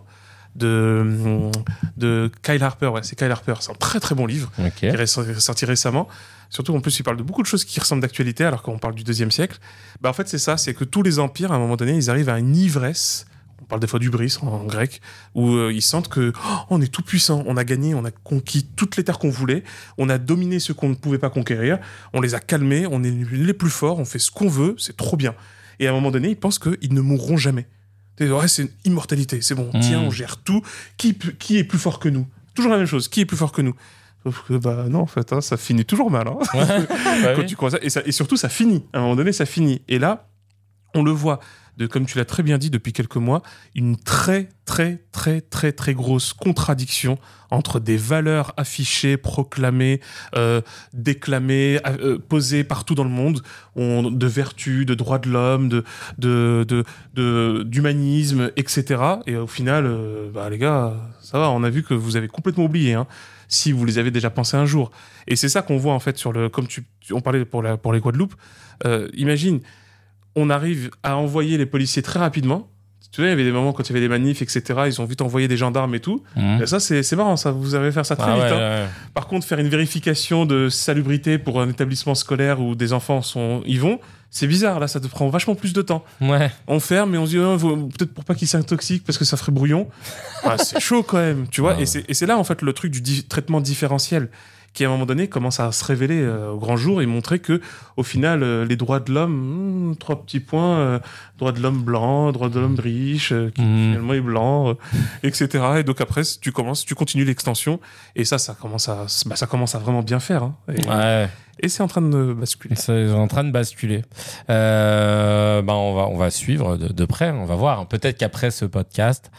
de, de Kyle Harper. Ouais, c'est Kyle Harper. C'est un très très bon livre Ok. qui est sorti- récemment. Surtout, en plus, il parle de beaucoup de choses qui ressemblent d'actualité, alors qu'on parle du deuxième siècle. Bah, en fait, c'est ça, c'est que tous les empires, à un moment donné, ils arrivent à une ivresse. On parle des fois du bris en, en grec, où euh, ils sentent que oh, on est tout puissant, on a gagné, on a conquis toutes les terres qu'on voulait, on a dominé ceux qu'on ne pouvait pas conquérir, on les a calmés, on est les plus forts, on fait ce qu'on veut, c'est trop bien. Et à un moment donné, ils pensent qu'ils ne mourront jamais. Ouais, c'est une immortalité, c'est bon, Mm. tiens, on gère tout. Qui, qui est plus fort que nous? Toujours la même chose, qui est plus fort que nous? Sauf que, bah non, en fait, hein, ça finit toujours mal. hein, Ouais. Bah quand tu crois ça. Et, ça. et surtout, ça finit. À un moment donné, ça finit. Et là, on le voit, comme tu l'as très bien dit depuis quelques mois, une très, très, très, très, très grosse contradiction entre des valeurs affichées, proclamées, euh, déclamées, euh, posées partout dans le monde, on- de vertu, de droits de l'homme, d'humanisme, etc. Et au final, euh, bah, les gars, ça va, on a vu que vous avez complètement oublié, hein, si vous les avez déjà pensés un jour. Et c'est ça qu'on voit en fait sur le, comme tu, on parlait pour les Guadeloupe. Imagine, on arrive à envoyer les policiers très rapidement. Tu vois, il y avait des moments quand il y avait des manifs, etc. Ils ont vite envoyé des gendarmes et tout. Mhm. Et ça, c'est marrant, ça. Vous avez faire ça très Ah vite. ouais, hein. ouais. Par contre, faire une vérification de salubrité pour un établissement scolaire où des enfants sont, y vont, c'est bizarre. Là, ça te prend vachement plus de temps. Ouais. On ferme et on se dit oh, peut-être pour pas qu'ils s'intoxiquent parce que ça ferait brouillon. Ah, c'est chaud quand même, tu vois. Ah. Et c'est et c'est là en fait le truc du di- traitement différentiel qui à un moment donné commence à se révéler euh, au grand jour et montrer que au final euh, les droits de l'homme, hmm, trois petits points, euh, droits de l'homme blanc, droits de l'homme riche, euh, qui Mhm. finalement est blanc, euh, etc. Et donc après tu commences, tu continues l'extension et ça, ça commence à, bah, ça commence à vraiment bien faire. hein. Et, Ouais. et c'est en train de basculer. C'est en train de basculer. Euh, ben on va on va suivre de, de près. On va voir. Peut-être qu'après ce podcast,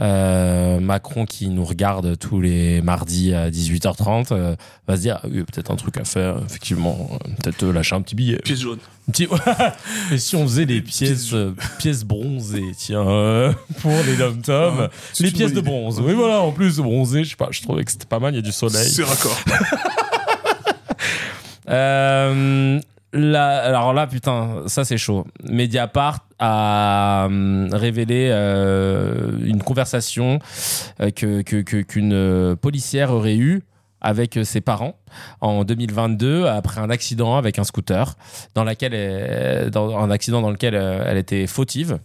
euh, Macron qui nous regarde tous les mardis à 18h30 euh, va se dire ah oui, peut-être un truc à faire. Effectivement, euh, peut-être euh, lâcher un petit billet. Pièce jaune. Petit- Et si on faisait les pièces, euh, pièces bronzées, tiens, pour les dom-toms, Ah, c'est les pièces de bronze. Oui, voilà, en plus bronzé, je sais pas, je trouvais que c'était pas mal, il y a du soleil. C'est raccord. Euh, là, alors là, putain, ça c'est chaud. Mediapart a hum, révélé euh, une conversation euh, que qu'une euh, policière aurait eue avec ses parents en 2022 après un accident avec un scooter dans laquelle elle- dans lequel elle était fautive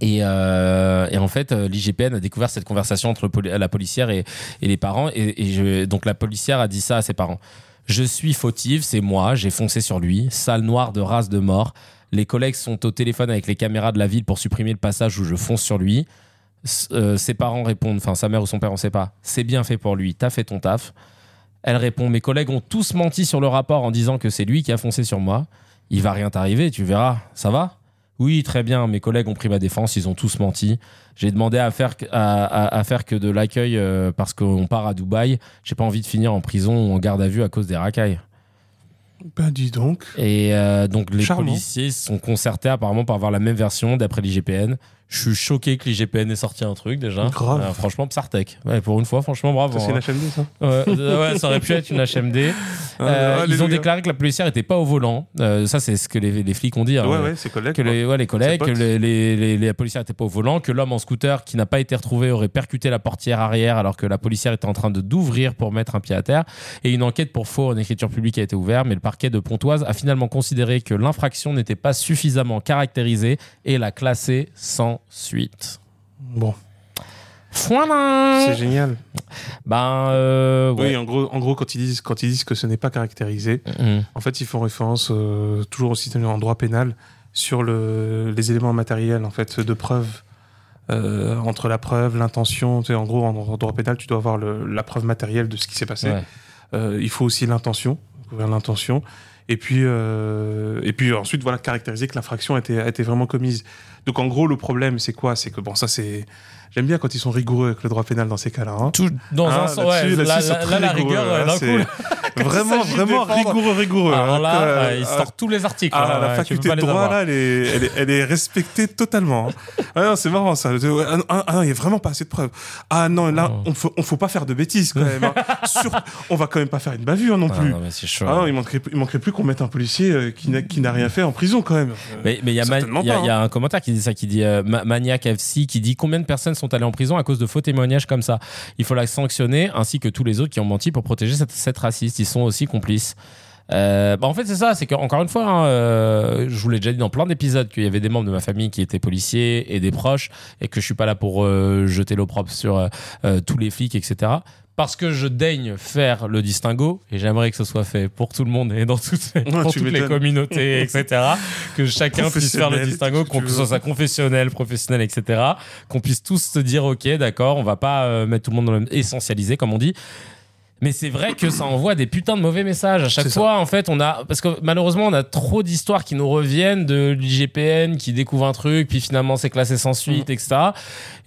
et, en fait, l'IGPN a découvert cette conversation entre la policière et, les parents. Et, donc la policière a dit ça à ses parents. Je suis fautive, c'est moi, j'ai foncé sur lui, sale noire de race de mort. Les collègues sont au téléphone avec les caméras de la ville pour supprimer le passage où je fonce sur lui. Euh, ses parents répondent, enfin sa mère ou son père, on sait pas. C'est bien fait pour lui, t'as fait ton taf. Elle répond, mes collègues ont tous menti sur le rapport en disant que c'est lui qui a foncé sur moi. Il va rien t'arriver, tu verras. Ça va? Oui, très bien, mes collègues ont pris ma défense, ils ont tous menti. J'ai demandé à faire, que- à, à- à faire que de l'accueil euh, parce qu'on part à Dubaï. J'ai pas envie de finir en prison ou en garde à vue à cause des racailles. Ben dis donc. Et euh, donc les Charmant. policiers se sont concertés apparemment pour avoir la même version d'après l'IGPN. Je suis choqué que l'IGPN ait sorti un truc déjà. Grave. Euh, franchement, Psartec. Ouais, pour une fois, franchement, bravo. C'est hein. une HMD, ça Ouais, euh, ouais, ça aurait pu être une HMD. Ah, Euh, ils ont déclaré que la policière n'était pas au volant. Euh, ça, c'est ce que les, les flics ont dit. hein. Ouais, ouais, ses collègues. Que les, ouais, les collègues, que potes. les, les, les, les policiers n'étaient pas au volant, que l'homme en scooter qui n'a pas été retrouvé aurait percuté la portière arrière alors que la policière était en train de d'ouvrir pour mettre un pied à terre. Et une enquête pour faux en écriture publique a été ouverte, mais le parquet de Pontoise a finalement considéré que l'infraction n'était pas suffisamment caractérisée et l'a classée sans suite. Bon, Voilà. c'est génial. Ben, euh, ouais. Oui, en gros, en gros quand, ils disent, quand ils disent que ce n'est pas caractérisé, Mhm. en fait, ils font référence, euh, toujours aussi en droit pénal, sur le, les éléments matériels en fait, de preuve. Euh, entre la preuve, l'intention, tu sais, en gros, en, en droit pénal, tu dois avoir le- la preuve matérielle de ce qui s'est passé. Ouais. Il faut aussi l'intention, couvrir l'intention. Et puis, et puis ensuite, voilà, caractériser que l'infraction a été, a été vraiment commise. Donc, en gros, le problème, c'est quoi? C'est que, bon, ça, c'est. J'aime bien quand ils sont rigoureux avec le droit pénal dans ces cas-là. hein. Tout dans Ah, un sens, ouais, là, là, là, la rigueur, coup. Vraiment, vraiment rigoureux, rigoureux. Alors hein. là, Euh, ouais, il ah, sort tous les articles. ah, hein, la faculté de droit, là, elle est, elle est, elle est respectée totalement. hein. Ah non, c'est marrant, ça. Ah, non, ah, non, il n'y a vraiment pas assez de preuves. Ah non, là, Oh. on faut, on faut pas faire de bêtises quand même. hein. Sur- on va quand même pas faire une bavure non Ah, plus. non, chaud. Ah non, il manquerait, il manquerait plus qu'on mette un policier euh, qui n'a rien fait en prison quand même. Euh, Mais il y, a un commentaire qui dit ça, qui dit euh, Ma- Maniac FC, qui dit combien de personnes sont allées en prison à cause de faux témoignages comme ça. Il faut la sanctionner, ainsi que tous les autres qui ont menti pour protéger cette, raciste. Ils sont aussi complices. Euh, bah en fait, c'est ça, c'est qu'encore une fois, hein, euh, je vous l'ai déjà dit dans plein d'épisodes qu'il y avait des membres de ma famille qui étaient policiers et des proches, et que je suis pas là pour euh, jeter l'opprobre sur euh, tous les flics, etc. Parce que je daigne faire le distinguo, et j'aimerais que ce soit fait pour tout le monde et dans toutes, les- pour tu toutes les m'étonnes. communautés, etc. Que chacun puisse faire le distinguo, qu'on puisse veux. soit confessionnel, professionnel, etc. Qu'on puisse tous se dire, ok, d'accord, on va pas euh, mettre tout le monde dans le même essentialisé, comme on dit. Mais c'est vrai que ça envoie des putains de mauvais messages. À chaque ça. fois, en fait, on a. Parce que malheureusement, on a trop d'histoires qui nous reviennent de l'IGPN qui découvre un truc, puis finalement c'est classé sans suite, etc.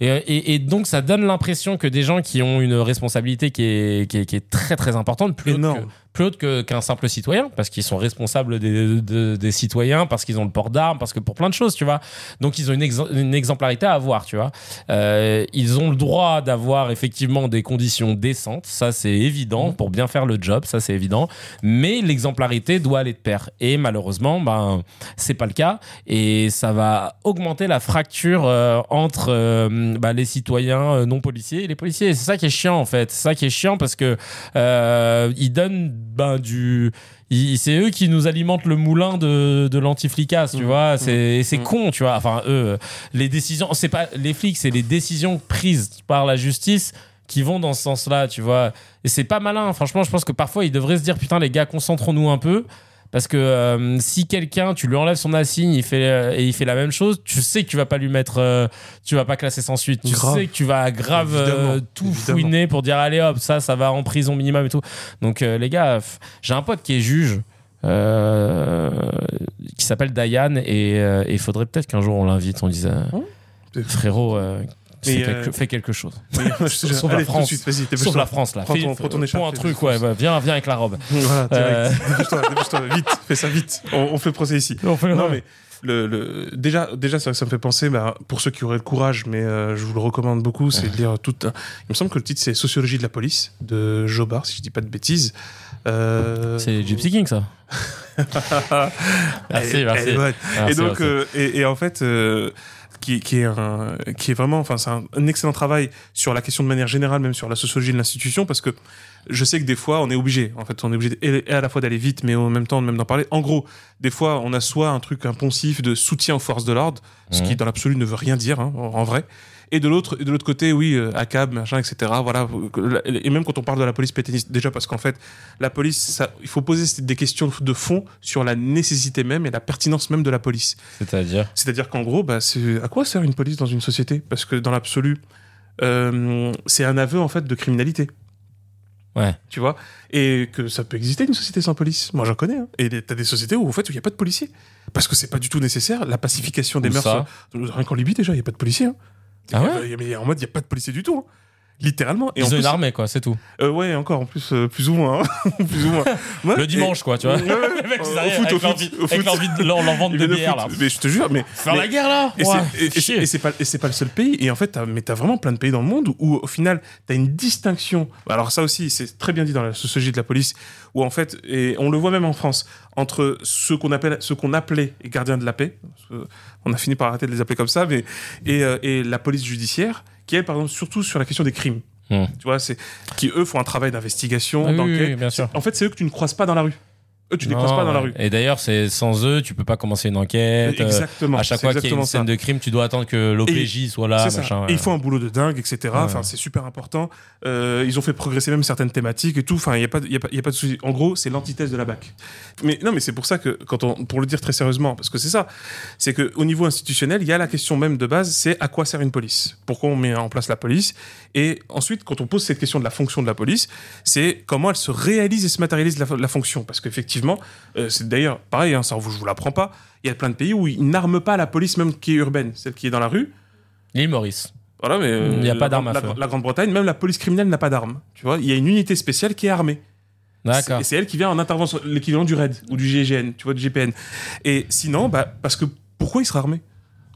Et, et, et donc, ça donne l'impression que des gens qui ont une responsabilité qui est, qui est, qui est très très importante, plus que- plus haute qu'un simple citoyen, parce qu'ils sont responsables des, de- des citoyens, parce qu'ils ont le port d'armes, parce que pour plein de choses, tu vois. Donc, ils ont une, ex- une exemplarité à avoir, tu vois. Euh, ils ont le droit d'avoir effectivement des conditions décentes, ça c'est évident, pour bien faire le job, ça c'est évident. Mais l'exemplarité doit aller de pair. Et malheureusement, ben, c'est pas le cas. Et ça va augmenter la fracture euh, entre euh, bah, les citoyens non policiers et les policiers. C'est ça qui est chiant en fait. C'est ça qui est chiant parce que ils donnent ben, du. C'est eux qui nous alimentent le moulin de, de l'antiflicasse, tu Mmh, vois. C'est et c'est mmh. con, tu vois. Enfin, eux, les décisions, c'est pas les flics, c'est les décisions prises par la justice qui vont dans ce sens-là, tu vois. Et c'est pas malin. Franchement, je pense que parfois, ils devraient se dire, putain, les gars, concentrons-nous un peu. Parce que euh, si quelqu'un, tu lui enlèves son assigne il fait, euh, et il fait la même chose, tu sais que tu vas pas lui mettre, euh, tu vas pas classer sans suite. Tu Grave. sais que tu vas grave euh, Évidemment, tout évidemment. fouiner pour dire allez hop, ça, ça va en prison minimum et tout. Donc les gars, j'ai un pote qui est juge. qui s'appelle Diane et il faudrait peut-être qu'un jour on l'invite on dise Mmh. frérot quelque- euh, fais quelque chose. Mais, Sauve la allez, de France. suite, Sauve la France, là. Prends ton- prends ton écharpe, un truc, ouais. bah, viens, viens avec la robe. Voilà, Euh. Dépêche-toi, vite, fais ça vite. On, on fait le procès ici. Non, mais le, le- déjà, déjà ça, ça me fait penser, bah, pour ceux qui auraient le courage, mais euh, je vous le recommande beaucoup, c'est de lire tout. un- Il me semble que le titre c'est Sociologie de la police de Jobard, si je dis pas de bêtises. Euh, C'est Gypsy King, ça. Merci, merci. et donc, euh, et, et en fait, qui, qui est un, qui est vraiment, enfin, c'est un, un excellent travail sur la question de manière générale, même sur la sociologie de l'institution, parce que je sais que des fois, on est obligé. En fait, on est obligé à la fois d'aller vite, mais en même temps, même d'en parler. En gros, des fois, on a soit un truc impensif de soutien aux forces de l'ordre, ce Mhm. qui dans l'absolu ne veut rien dire, hein, en vrai. Et de l'autre, de l'autre côté, oui, euh, ACAB, machin, etc. Voilà. Et même quand on parle de la police pétainiste, déjà parce qu'en fait, la police, ça, il faut poser des questions de fond sur la nécessité même et la pertinence même de la police. C'est-à-dire C'est-à-dire qu'en gros, bah, à quoi sert une police dans une société? Parce que dans l'absolu, euh, c'est un aveu en fait de criminalité. Ouais. Tu vois? Et que ça peut exister une société sans police. Moi, j'en connais. Hein. Et t'as des sociétés où en fait il n'y a pas de policiers parce que c'est pas du tout nécessaire. La pacification des mœurs. Rien qu'en Libye déjà, il n'y a pas de policiers. Hein. Ah ouais mais en mode, il n'y a pas de policiers du tout. hein. Littéralement. Et Ils en ont plus, une armée, quoi, c'est tout. euh, ouais, encore en plus, euh, plus ou moins. hein. plus ou moins. Ouais, Le et- dimanche, quoi, tu vois. Ouais, ouais, Les mecs, au ils arrivent foot, avec au leur foot, vie- au avec foot. leur vie de- leur leur vente Ils de viennent au bière, là. Mais je te jure, mais Faire mais- la guerre, là et c'est- et- et- et pas et pas le seul pays et en fait t'as, mais t'as vraiment plein de pays dans le monde où au final t'as une distinction alors ça aussi c'est très bien dit dans la sociologie de la police où en fait et on le voit même en France entre ceux qu'on appelle ceux qu'on appelait les gardiens de la paix on a fini par arrêter de les appeler comme ça mais et, euh, et la police judiciaire qui est par exemple surtout sur la question des crimes. Hmm. tu vois c'est qui eux font un travail d'investigation Ah d'enquête. oui, oui, en fait c'est eux que tu ne croises pas dans la rue eux tu les croises pas dans la rue Et d'ailleurs, c'est sans eux, tu peux pas commencer une enquête. euh, exactement À chaque fois qu'il y a une ça. scène de crime, tu dois attendre que l'OPJ soit là, machin. Et ils font un boulot de dingue, etc. Enfin, c'est super important. Euh, ils ont fait progresser même certaines thématiques et tout. Enfin, il n'y a pas, y a pas, il y a pas de souci. En gros, c'est l'antithèse de la BAC. Mais non, mais c'est pour ça que, quand on, pour le dire très sérieusement, parce que c'est ça, c'est que au niveau institutionnel, il y a la question même de base, c'est à quoi sert une police? Pourquoi on met en place la police? Et ensuite, quand on pose cette question de la fonction de la police, c'est comment elle se réalise et se matérialise la, la fonction. Parce qu'effectivement, euh, c'est d'ailleurs pareil, hein, ça je vous l'apprends pas. Il y a plein de pays où ils n'arment pas la police même qui est urbaine, celle qui est dans la rue. L'île Maurice. Voilà, mais euh, Il y a la pas d'armes à la, feu. la Grande-Bretagne, même la police criminelle n'a pas d'armes. Tu vois, il y a une unité spéciale qui est armée. D'accord. Et c'est elle qui vient en intervention, l'équivalent du RAID ou du GIGN, tu vois, du GPN. Et sinon, bah, parce que pourquoi il serait armé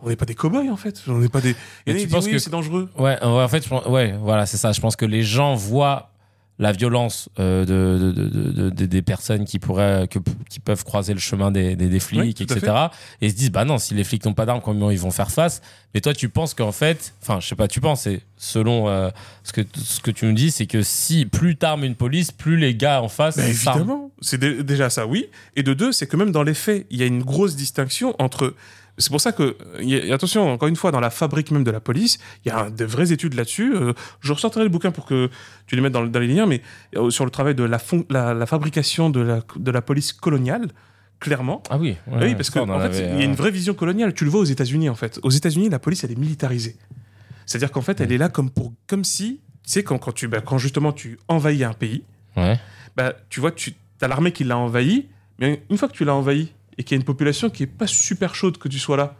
On n'est pas des cow-boys en fait. On n'est pas des. A tu penses oui, que- c'est dangereux. Ouais, ouais, en fait, je pense- ouais, voilà, c'est ça. Je pense que les gens voient la violence euh, de, de- de- de- de- des personnes qui pourraient, que, qui peuvent croiser le chemin des, des, des flics, Oui, etc. Et ils se disent, bah non, si les flics n'ont pas d'armes, comment ils vont faire face? Mais toi, tu penses qu'en fait, enfin, je sais pas, tu penses, c'est selon euh, ce que ce que tu nous dis, c'est que si plus t'armes une police, plus les gars en face Bah, évidemment, c'est dé- déjà ça, oui. Et de deux, c'est que même dans les faits, il y a une grosse distinction entre. C'est pour ça que, il y a- attention, encore une fois, dans la fabrique même de la police, il y a de vraies études là-dessus. Euh, je ressortirai le bouquin pour que tu les mettes dans, le- dans les liens, mais euh, sur le travail de la, fon- la, la fabrication de la, de la police coloniale, clairement. Ah oui, ouais, oui, parce qu'en en fait, il y a une euh, vraie vision coloniale. Tu le vois aux États-Unis, en fait. Aux États-Unis, la police, elle est militarisée. C'est-à-dire qu'en fait, elle est là comme, pour, comme si, tu sais, quand, quand, tu, bah, quand justement tu envahis un pays, Ouais. bah, tu vois, tu as l'armée qui l'a envahi, mais une fois que tu l'as envahi et qu'il y a une population qui est pas super chaude que tu sois là,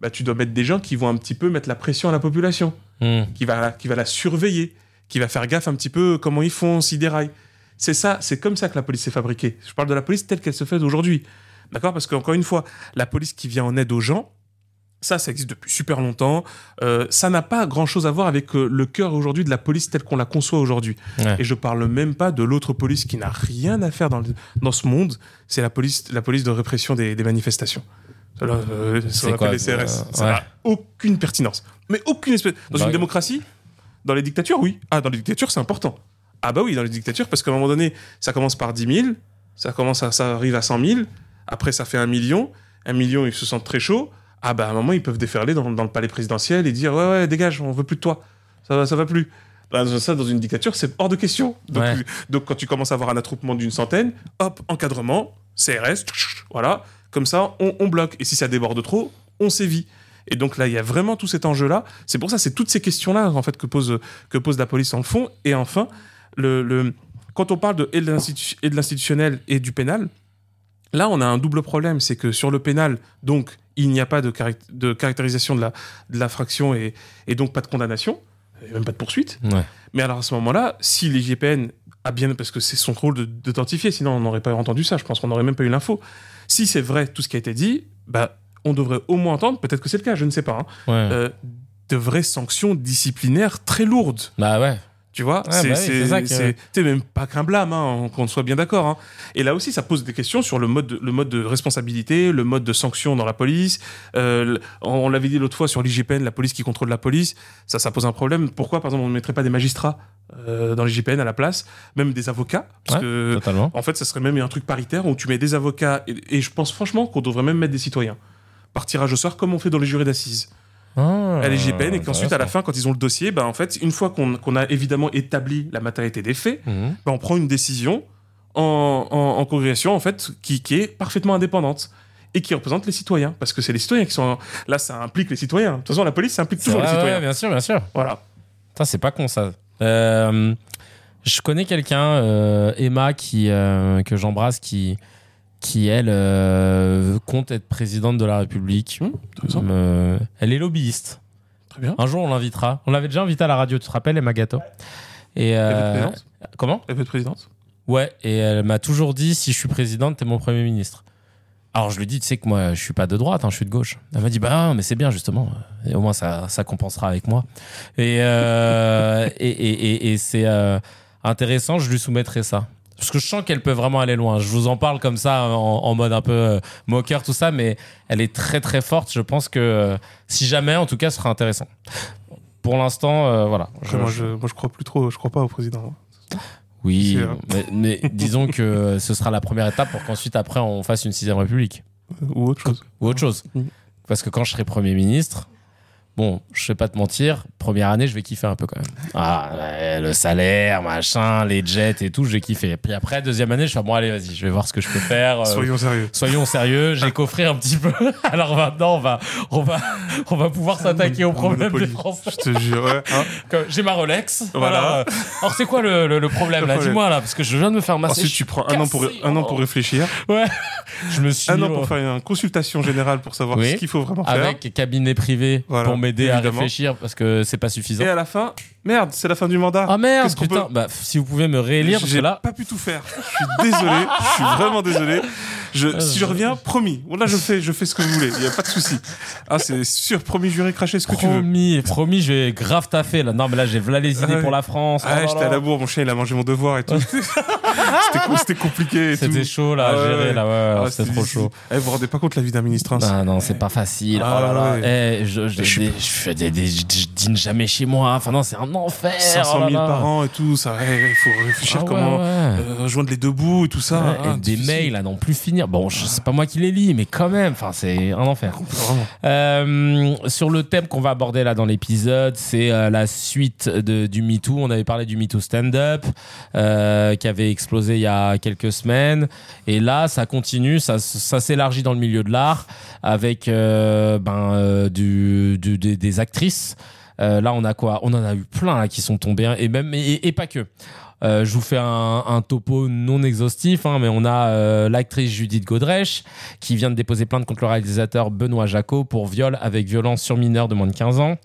bah, tu dois mettre des gens qui vont un petit peu mettre la pression à la population, Hmm. qui va, qui va la surveiller, qui va faire gaffe un petit peu comment ils font, s'ils déraillent. C'est ça, c'est comme ça que la police est fabriquée. Je parle de la police telle qu'elle se fait aujourd'hui. D'accord? Parce qu'encore une fois, la police qui vient en aide aux gens, ça, ça existe depuis super longtemps. Euh, ça n'a pas grand-chose à voir avec euh, le cœur aujourd'hui de la police telle qu'on la conçoit aujourd'hui. Ouais. Et je parle même pas de l'autre police qui n'a rien à faire dans, le- dans ce monde. C'est la police, la police de répression des, des manifestations. Euh, qu'on quoi, les CRS. euh, ça ouais. n'a aucune pertinence. Mais aucune espèce. Dans Bah, une démocratie, dans les dictatures, oui. Ah, dans les dictatures, c'est important. Ah bah oui, dans les dictatures, parce qu'à un moment donné, ça commence par 10 000, ça, commence à, ça arrive à 100 000, après ça fait un million, un million, ils se sentent très chauds. Ah bah à un moment, ils peuvent déferler dans, dans le palais présidentiel et dire Ouais, ouais, dégage, on veut plus de toi. Ça va, ça va plus. Bah, ça, dans une dictature, c'est hors de question. Donc, Ouais. donc, quand tu commences à avoir un attroupement d'une centaine, hop, encadrement, CRS, voilà, comme ça, on, on bloque. Et si ça déborde trop, on sévit. Et donc là, il y a vraiment tout cet enjeu-là. C'est pour ça, c'est toutes ces questions-là, en fait, que pose, que pose la police en fond. Et enfin, le, le- quand on parle de, et de l'institu- et de l'institutionnel et du pénal, là, on a un double problème. C'est que sur le pénal, donc, il n'y a pas de, caract- de caractérisation de la, de l'infraction et, et donc pas de condamnation, et même pas de poursuite. Ouais. Mais alors à ce moment-là, si l'IGPN a bien, parce que c'est son rôle de- d'authentifier, sinon on n'aurait pas entendu ça, je pense qu'on n'aurait même pas eu l'info. Si c'est vrai tout ce qui a été dit, bah, on devrait au moins entendre, peut-être que c'est le cas, je ne sais pas, hein, Ouais. euh, de vraies sanctions disciplinaires très lourdes. Bah ouais. Tu vois, bah oui, c'est que- c'est même pas qu'un blâme, hein, qu'on soit bien d'accord. hein. Et là aussi, ça pose des questions sur le mode, de, le mode de responsabilité, le mode de sanction dans la police. Euh, on l'avait dit l'autre fois sur l'IGPN, la police qui contrôle la police. Ça, ça pose un problème. Pourquoi, par exemple, on ne mettrait pas des magistrats euh, dans l'IGPN à la place, même des avocats? Parce Ouais, que, Totalement. en fait, ça serait même un truc paritaire où tu mets des avocats. Et, et je pense franchement qu'on devrait même mettre des citoyens. Par tirage au sort, comme on fait dans les jurés d'assises Ah, à l'IGPN et qu'ensuite à la fin quand ils ont le dossier bah en fait une fois qu'on a évidemment établi la matérialité des faits bah, on prend une décision en, en, en congrégation en fait qui, qui est parfaitement indépendante et qui représente les citoyens. Parce que c'est les citoyens qui sont là ça implique les citoyens. De toute façon la police ça implique toujours les citoyens. ouais, bien sûr, bien sûr. voilà. C'est pas con ça. Euh, je connais quelqu'un, euh, Emma, qui, euh, que j'embrasse, qui, qui elle, euh, compte être présidente de la République. intéressant. Euh, elle est lobbyiste. très bien Un jour, on l'invitera. On l'avait déjà invitée à la radio, tu te rappelles, Emma Gâteau Et elle euh, présidente comment? Elle veut être présidente Ouais, et elle m'a toujours dit si je suis présidente, t'es mon premier ministre. Alors je lui dis, tu sais que moi, je suis pas de droite, hein, je suis de gauche. Elle m'a dit, bah, mais c'est bien justement. Et au moins, ça, ça compensera avec moi. Et, euh, et, et, et- c'est intéressant, je lui soumettrai ça. Parce que je sens qu'elle peut vraiment aller loin. Je vous en parle comme ça, en, en mode un peu euh, moqueur, tout ça, mais elle est très très forte. Je pense que euh, si jamais, en tout cas, ce sera intéressant. Pour l'instant, euh, voilà. Moi je moi je crois plus trop je crois pas au président Oui, mais, mais disons que ce sera la première étape pour qu'ensuite, après, on fasse une sixième république. ou autre chose Ou autre chose. Mhm. Parce que quand je serai Premier ministre, bon, je vais pas te mentir, première année, je vais kiffer un peu quand même. Ah, le salaire, machin, les jets et tout, je vais kiffer. Puis après, deuxième année, je suis bon, allez, vas-y, je vais voir ce que je peux faire. euh, soyons sérieux Soyons sérieux, j'ai coffré un petit peu. Alors maintenant, on va, on va, on va pouvoir s'attaquer aux Un problèmes des. Français. je te jure ouais, hein. J'ai ma Rolex. Voilà. Alors, euh, alors, c'est quoi le, le- le problème là? problème. Dis-moi là, parce que je viens de me faire masser. ensuite tu prends un an pour un an pour Oh. réfléchir Ouais. Je me suis un an au- pour faire une consultation générale pour savoir Oui. ce qu'il faut vraiment faire avec cabinet privé Voilà, pour m'aider à réfléchir parce que c'est pas suffisant. Et à la fin, merde, c'est la fin du mandat. Ah merde, putain. peut- Bah, si vous pouvez me réélire, J'ai là, pas pu tout faire. Je suis désolé. je suis vraiment désolé. Je, Ah, si je reviens, promis. Là, je fais, je fais ce que vous voulez. Il y a pas de souci. Ah, c'est sûr, promis, juré, cracher ce que tu veux. promis, promis, je vais grave taffer là. Non, mais là, j'ai voilà les idées Ouais. pour la France. Ah, Oh là j'étais là. à la bourre, mon chien, il a mangé mon devoir et tout. c'était, co- c'était compliqué. C'était chaud là, à Ah ouais, gérer ouais. là, ouais, Ah, c'était trop chaud. Eh, vous vous rendez pas compte la vie d'un ministre, hein. Ah non, c'est pas facile. Ah oh là là. ouais. Eh, je, je, Je je des, des- je dîne jamais chez moi. Enfin non, c'est un enfer. 500 000 oh là là. par an et tout, ça, il faut réfléchir Ah ouais, comment ouais. euh, rejoindre les deux bouts et tout ça. Ouais, Ah, et des mails à n'en plus finir. Bon, c'est pas moi qui les lis, mais quand même, enfin, c'est un enfer. Euh, sur le thème qu'on va aborder là dans l'épisode, c'est euh, la suite de, du MeToo. On avait parlé du MeToo stand-up qui avait explosé il y a quelques semaines. Et là, ça continue, ça, ça s'élargit dans le milieu de l'art avec ben, du, du- des, des actrices. Euh, là, on a quoi? On en a eu plein là, qui sont tombés, hein, et même et, pas que. Euh, je vous fais un, topo non exhaustif, hein, mais on a euh, l'actrice Judith Godrèche qui vient de déposer plainte contre le réalisateur Benoît Jacot pour viol avec violence sur mineur de moins de 15 ans.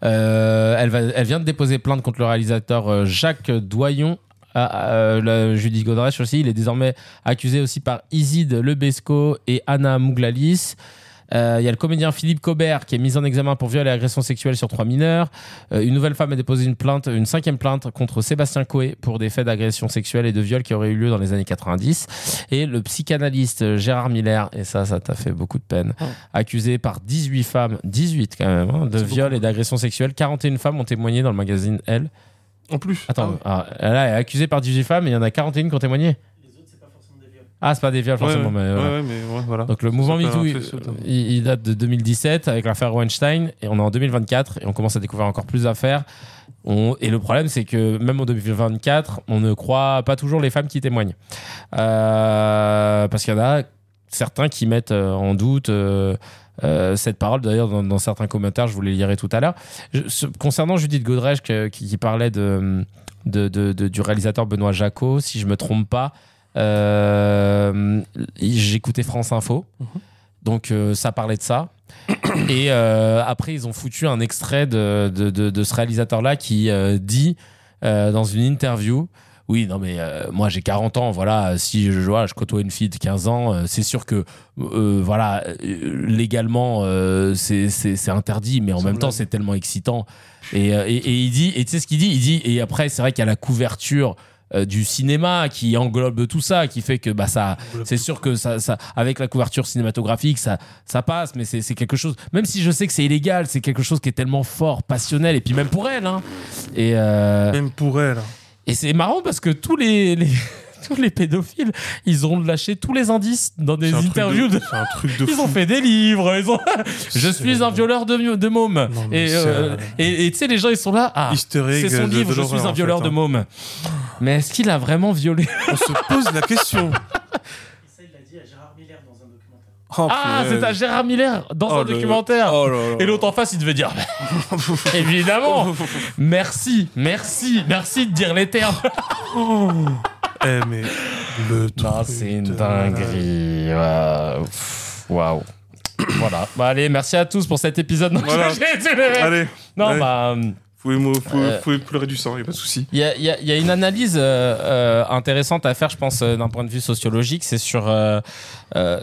Elle, va, elle vient de déposer plainte contre le réalisateur Jacques Doyon. Ah, Judith Godrèche aussi, il est désormais accusé aussi par Iside Lebesco et Anna Mouglalis. Euh, Il y a le comédien Philippe Cobert qui est mis en examen pour viol et agression sexuelle sur trois mineurs. Euh, une nouvelle femme a déposé une plainte, une cinquième plainte contre Sébastien Coé pour des faits d'agression sexuelle et de viol qui auraient eu lieu dans les années 90. Et le psychanalyste Gérard Miller, et ça, ça t'a fait beaucoup de peine, Oh. accusé par 18 femmes, 18 quand même, hein, de viol beaucoup. et d'agression sexuelle. 41 femmes ont témoigné dans le magazine Elle. En plus. Attends, ah, là, elle est accusée par 18 femmes et il y en a 41 qui ont témoigné. Ah, c'est pas des viols forcément, ouais, mais ouais, voilà. Donc le mouvement MeToo, ça, il, il date de 2017 avec l'affaire Weinstein et on est en 2024 et on commence à découvrir encore plus d'affaires. On- et le problème, c'est que même en 2024, on ne croit pas toujours les femmes qui témoignent. Euh, parce qu'il y en a certains qui mettent euh, en doute euh, euh, cette parole. D'ailleurs, dans, dans certains commentaires, je vous les lirai tout à l'heure. Concernant Judith que- qui, qui parlait de, de- de- de- du réalisateur Benoît Jacot, si je me trompe pas, euh, j'écoutais France Info. Mhm. Donc euh, ça parlait de ça. Et euh, après, ils ont foutu un extrait de, de, de- de ce réalisateur-là qui dit dans une interview oui, non, mais euh, moi j'ai 40 ans, voilà, si je, vois, je côtoie une fille de 15 ans, euh, c'est sûr que, euh, voilà, légalement, c'est interdit, mais en même me temps, c'est tellement excitant. Et, et, et il dit, et tu sais ce qu'il dit? Il dit, et après, c'est vrai qu'il y a la couverture euh, du cinéma qui englobe tout ça, qui fait que bah, ça, c'est sûr que ça, ça, avec la couverture cinématographique, ça, ça passe, mais c'est c'est quelque chose. Même si je sais que c'est illégal, c'est quelque chose qui est tellement fort, passionnel, et puis même pour elle. Hein. Et, euh, Même pour elle. et c'est marrant parce que tous les, les- tous les pédophiles, ils ont lâché tous les indices dans des interviews. de- un truc de Ils fou. ont fait des livres. Ils ont... Je suis un violeur de, de. Non, Et euh, et tu sais, les gens, ils sont là. Ah, Easter egg c'est son de- livre, de Je suis un en violeur fait, de hein. mômes. Mais est-ce qu'il a vraiment violé On se pose la question. Ça, il l'a dit à Gérard Miller dans un documentaire. Oh, Ah, c'est à Gérard Miller dans Oh, un le- documentaire. Oh là là. Et l'autre en face, il devait dire Évidemment Merci, merci, merci de dire les termes. Eh, mais le Non, c'est une dinguerie. Waouh. voilà. Bah, allez, merci à tous pour cet épisode. Non, Voilà. Allez, non allez. bah. vous pouvez, vous pouvez- Euh. vous pouvez pleurer du sang, y a pas de souci. Il y a, il y a- il y a une analyse euh, euh, intéressante à faire, je pense, euh, d'un point de vue sociologique. C'est sur,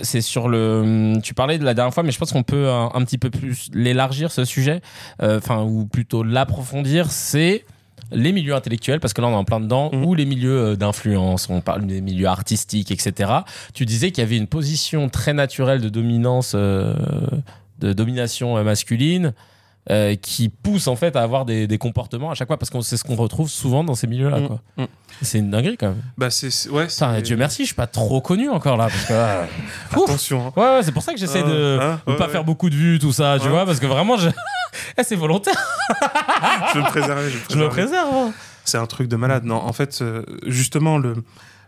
c'est sur le. Tu parlais de la dernière fois, mais je pense qu'on peut un, un petit peu plus l'élargir ce sujet, enfin ou plutôt l'approfondir. C'est les milieux intellectuels, parce que là on est en plein dedans, Mhm. ou les milieux euh, d'influence, on parle des milieux artistiques, etc. Tu disais qu'il y avait une position très naturelle de dominance, euh, de domination euh, masculine, euh, qui pousse en fait à avoir des, des comportements à chaque fois, parce que c'est ce qu'on retrouve souvent dans ces milieux-là. Mhm. quoi. Mhm. C'est une dinguerie quand même. Bah, c'est. c'est- Ouais, Dieu merci, je suis pas trop connu encore là. Parce que, euh. Attention. hein. Ouais, ouais, c'est pour ça que j'essaie de Hein, ne ouais, pas ouais. faire beaucoup de vues, tout ça, tu Ouais. vois, parce que vraiment, je... Eh, c'est volontaire, Je veux me préserver. je me préserver. préserve. hein. C'est un truc de malade. Non, en fait, euh, justement, le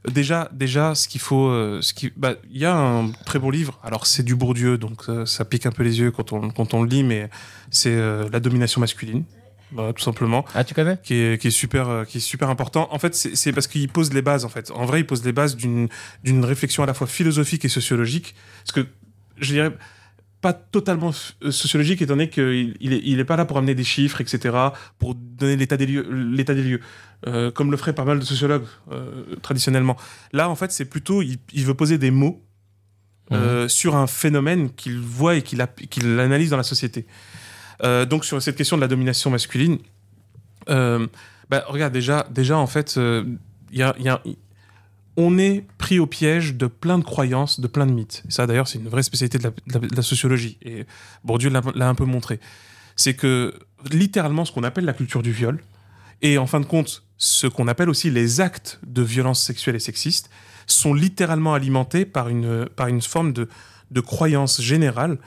déjà, déjà, ce qu'il faut, euh, ce qui, bah, il y a un très beau livre. Alors, c'est du Bourdieu, donc euh, ça pique un peu les yeux quand on quand on le lit, mais c'est euh, la domination masculine, Voilà, tout simplement, Ah, tu connais? Qui est qui est super, euh, qui est super important. En fait, c'est c'est parce qu'il pose les bases. En fait, en vrai, il pose les bases d'une d'une réflexion à la fois philosophique et sociologique. Parce que je dirais pas totalement euh, sociologique étant donné qu'il il est, il est pas là pour amener des chiffres, etc., pour donner l'état des lieux, l'état des lieux euh, comme le ferait pas mal de sociologues euh, traditionnellement. Là, en fait, c'est plutôt, il, il veut poser des mots euh, sur un phénomène qu'il voit et qu'il, app- qu'il analyse dans la société. Euh, donc, sur cette question de la domination masculine, euh, bah, regarde, déjà, déjà, en fait, euh, il y a, y a- on est pris au piège de plein de croyances, de plein de mythes. Et ça, d'ailleurs, c'est une vraie spécialité de la, sociologie. Et Bourdieu l'a, l'a un peu montré. C'est que, littéralement, ce qu'on appelle la culture du viol, et en fin de compte, ce qu'on appelle aussi les actes de violence sexuelle et sexiste, sont littéralement alimentés par une, par une forme de, de croyance générale.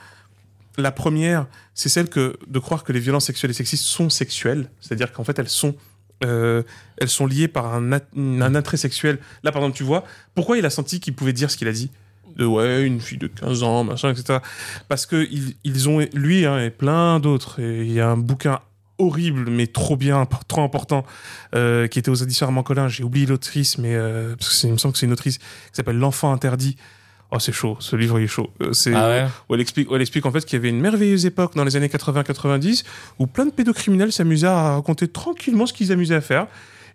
La première, c'est celle que, de croire que les violences sexuelles et sexistes sont sexuelles, c'est-à-dire qu'en fait, elles sont, euh, elles sont liées par un, at- un attrait sexuel. Là, par exemple, tu vois, pourquoi il a senti qu'il pouvait dire ce qu'il a dit? De ouais, une fille de 15 ans, machin, etc. Parce que ils, ils ont, lui hein, et plein d'autres, il y a un bouquin horrible, mais trop bien, trop important, euh, qui était aux éditions Armand Collin. J'ai oublié l'autrice, mais euh, parce il me semble que c'est une autrice qui s'appelle L'enfant interdit. Oh, c'est chaud, ce livre il est chaud. Euh, c'est, Ah ouais où elle explique, où elle explique en fait qu'il y avait une merveilleuse époque dans les années 80-90 où plein de pédocriminels s'amusaient à raconter tranquillement ce qu'ils amusaient à faire.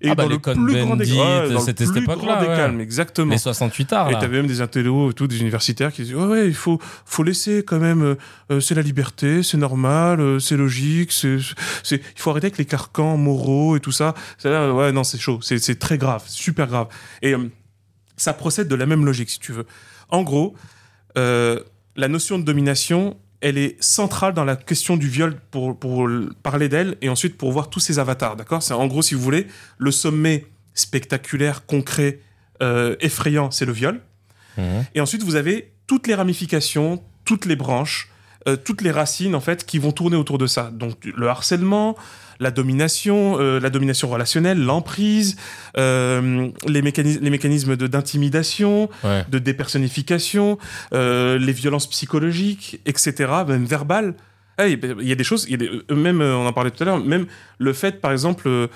Et Ah bah, dans le plus grand des, Cohn-Bendit, ouais, dans le c'était cette plus époque-là, grand des ouais. calmes, exactement. Les 68 arts, Et t'avais même des intellos et tout, des universitaires qui disaient ouais ouais il faut faut laisser quand même euh, euh, c'est la liberté c'est normal euh, c'est logique c'est il faut arrêter avec les carcans moraux et tout ça ouais non c'est chaud c'est c'est très grave super grave et euh, ça procède de la même logique si tu veux en gros euh, la notion de domination elle est centrale dans la question du viol pour, parler d'elle et ensuite pour voir tous ses avatars, d'accord? C'est en gros, si vous voulez, le sommet spectaculaire, concret, euh, effrayant, c'est le viol. Mhm. Et ensuite, vous avez toutes les ramifications, toutes les branches, euh, toutes les racines, en fait, qui vont tourner autour de ça. Donc, le harcèlement, la domination, euh, la domination relationnelle, l'emprise, euh, les, mécanis- les mécanismes de- d'intimidation, Ouais. de dépersonnification, euh, les violences psychologiques, etc., même verbales. Ah, Il y a- il y a des choses, y a des- même, on en parlait tout à l'heure, même le fait, par exemple,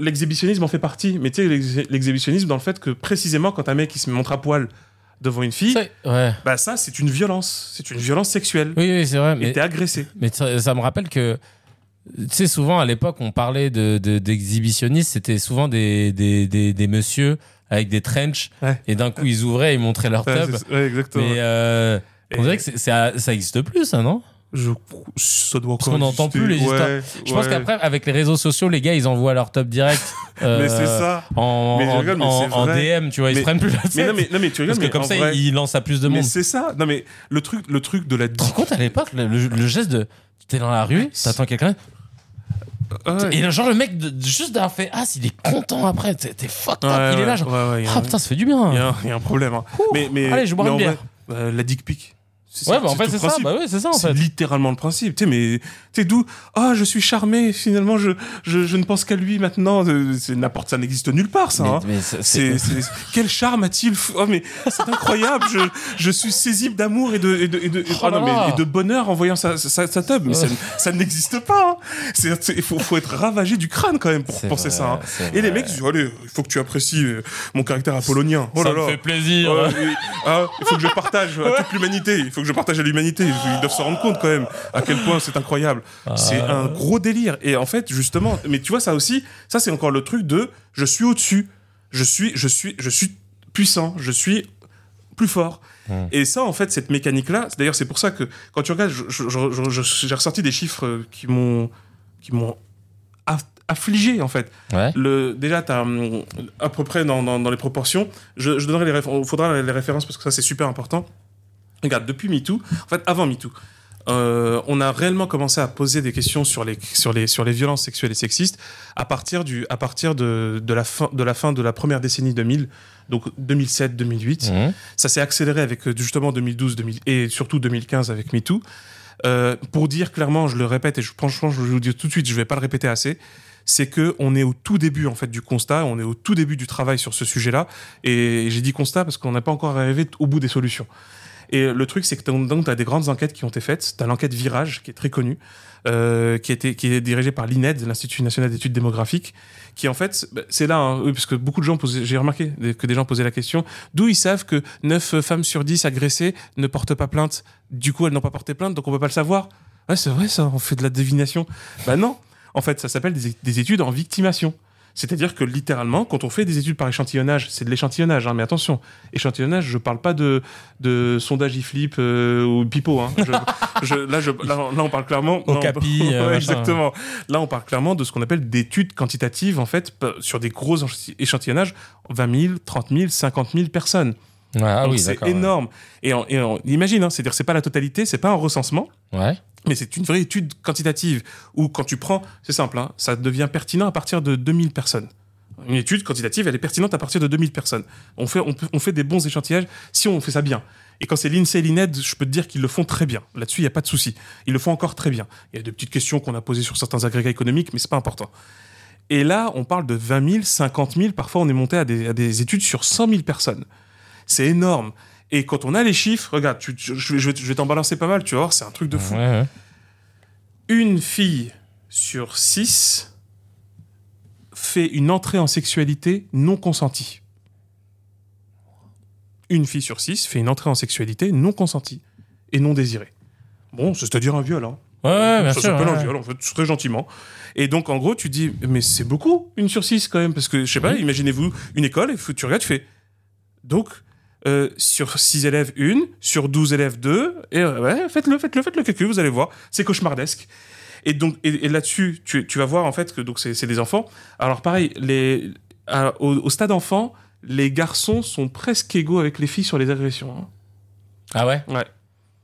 l'exhibitionnisme en fait partie, mais tu sais, l'ex- l'exhibitionnisme dans le fait que précisément quand un mec il se montre à poil devant une fille, Ouais. bah ça, c'est une violence. C'est une violence sexuelle. Oui, oui, c'est vrai. Et Mais, t'es agressé. mais ça, ça me rappelle que, tu sais, souvent à l'époque, on parlait de, de- d'exhibitionnistes, c'était souvent des, des, des, des messieurs avec des trenches, Ouais. et d'un coup, ils ouvraient, ils montraient leur Ouais, tub. c'est- ouais, exactement. mais euh, on dirait que c'est- ça existe plus, ça, non? Je, ça doit Parce qu'on n'entend plus les histoires. Je pense qu'après, avec les réseaux sociaux, les gars, ils envoient leur top direct. euh, Mais c'est ça. En, Mais en- mais. DM, tu vois, ils se Mais- prennent plus la tête. Mais non, mais, non, mais tu rigoles, Parce que mais comme ça, vrai- ils lancent à plus de Mais monde. c'est ça. Non, mais le truc, le truc de la. Tu te rends compte à l'époque, le, le- le geste de. Tu es dans la rue, t'attends quelqu'un. Et là, genre le mec, de, juste d'avoir fait Ah, s'il est content après, t'es t'es fucked up, il est là, genre. il Ah un- putain, ça fait du bien. Il y, a un- il y a un problème. hein. Ouh. Mais, mais, Allez, je bois mais une en bière. vrai, euh, la dick pic. C'est- Ouais, bah en fait, c'est ça. Bah oui, c'est ça en C'est fait. littéralement le principe. Tu sais, mais tu sais d'où Ah, je suis charmé. Finalement, je, je, je ne pense qu'à lui maintenant. Euh, C'est n'importe, ça n'existe nulle part, ça. Mais- hein. mais c'est- C'est, c'est- c'est- quel charme a-t-il? Oh mais c'est incroyable. je, je suis saisible d'amour et de et de, et de, Oh ah non, là là. mais, et de bonheur en voyant sa, sa, sa tub. Mais ça, ça n'existe pas. hein. Il faut, faut être ravagé du crâne quand même pour penser vrai, ça. hein. Et les mecs disent allez, il faut que tu apprécies euh, mon caractère apollonien. Oh ça là me là. fait plaisir. Et- ah, il faut que je partage à toute l'humanité. Il faut que je partage à l'humanité. Ils doivent se rendre compte quand même à quel point c'est incroyable. C'est Ah. un gros délire. Et en fait, justement, mais tu vois ça aussi, ça c'est encore le truc de je suis au-dessus. Je suis, je suis, je suis puissant. Je suis plus fort. Mm. Et ça, en fait, cette mécanique-là, d'ailleurs, c'est pour ça que quand tu regardes, j'ai ressorti des chiffres qui m'ont, qui m'ont aff- affligé en fait. Ouais. Le, déjà, tu as à peu près dans, dans, dans les proportions. Je, je donnerai les faudra les références parce que ça, c'est super important. Regarde, depuis MeToo, en fait, avant MeToo, euh, on a réellement commencé à poser des questions sur les, sur les, sur les violences sexuelles et sexistes à partir, du, à partir de, de, la fin, de la fin de la première décennie 2000, donc 2007-2008. Mhm. Ça s'est accéléré avec euh, justement 2012 2000, et surtout 2015 avec MeToo. Euh, pour dire clairement, je le répète et je, franchement, je vous le dis tout de suite, je vais pas le répéter assez, c'est que on est au tout début en fait du constat, on est au tout début du travail sur ce sujet-là. Et j'ai dit constat parce qu'on n'a pas encore arrivé au bout des solutions. Et le truc, c'est que tu as des grandes enquêtes qui ont été faites. Tu as l'enquête Virage, qui est très connue, euh, qui, qui est dirigée par l'INED, l'Institut national d'études démographiques, qui en fait, bah, c'est là, hein, parce que beaucoup de gens j'ai remarqué que des gens posaient la question, d'où ils savent que 9 femmes sur 10 agressées ne portent pas plainte? Du coup, elles n'ont pas porté plainte, donc on peut pas le savoir. Ouais, c'est vrai ça, on fait de la divination. Bah non, en fait, ça s'appelle des, des études en victimation. C'est-à-dire que littéralement, quand on fait des études par échantillonnage, c'est de l'échantillonnage, hein, mais attention, échantillonnage, je parle pas de, de sondage iflip euh, ou pipo. Hein. Je, je- là, je, là, là, on parle clairement. Au on- euh, Ouais, exactement. Là, on parle clairement de ce qu'on appelle d'études quantitatives, en fait, sur des gros échantillonnages, échantillonnages, 20 000, 30 000, 50 000 personnes. Ah oui, c'est énorme. Et, en- et en- imagine, hein, c'est-à-dire, c'est pas la totalité, c'est pas un recensement. Ouais. Mais c'est une vraie étude quantitative où quand tu prends, c'est simple, hein, ça devient pertinent à partir de 2000 personnes. Une étude quantitative, elle est pertinente à partir de 2000 personnes. On fait, des bons échantillages si on fait ça bien. Et quand c'est l'INSEE et l'INED, je peux te dire qu'ils le font très bien. Là-dessus, il n'y a pas de souci. Ils le font encore très bien. Il y a des petites questions qu'on a posées sur certains agrégats économiques, mais c'est pas important. Et là, on parle de 20 000, 50 000, parfois on est monté à des, à des études sur 100 000 personnes. C'est énorme. Et quand on a les chiffres, regarde, tu- tu- je vais, je vais- je vais t'en balancer pas mal, tu vas voir, c'est un truc de fou Ouais, ouais. une fille sur six fait une entrée en sexualité non consentie. Une fille sur six fait une entrée en sexualité non consentie et non désirée. Bon, c'est-à-dire un viol. Hein. Ouais, ouais, bien ça sûr. s'appelle un viol, en fait, très gentiment. Et donc, en gros, tu dis, mais c'est beaucoup, une sur six quand même, parce que, je sais pas, imaginez-vous une école, et tu regardes, tu fais. Donc, euh, sur 6 élèves, une, sur 12 élèves, deux, et euh, ouais, faites-le, faites-le, faites-le calcul, vous allez voir, c'est cauchemardesque. Et donc, et, et là-dessus, tu, tu vas voir, en fait, que donc c'est des enfants. Alors, pareil, les, à- au, au stade enfant, les garçons sont presque égaux avec les filles sur les agressions. hein. Ah ouais? Ouais.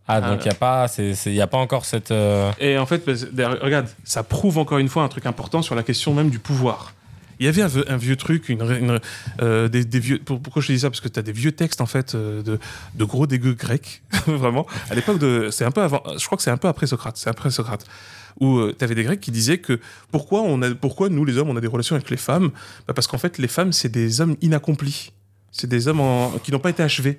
Ah, Ah, donc il n'y a, a pas encore cette. euh, Et en fait, d'ailleurs, regarde, ça prouve encore une fois un truc important sur la question même du pouvoir. Il y avait un, vieux- truc, une, euh, des, vieux. pour- pourquoi je te dis ça? Parce que tu as des vieux textes en fait euh, de, de gros dégueux grecs, vraiment. À l'époque c'est un peu avant. Je crois que c'est un peu après Socrate. C'est après Socrate où tu avais des Grecs qui disaient que pourquoi on a, pourquoi nous les hommes on a des relations avec les femmes? Bah, Parce qu'en fait les femmes c'est des hommes inaccomplis. C'est des hommes qui n'ont pas été achevés.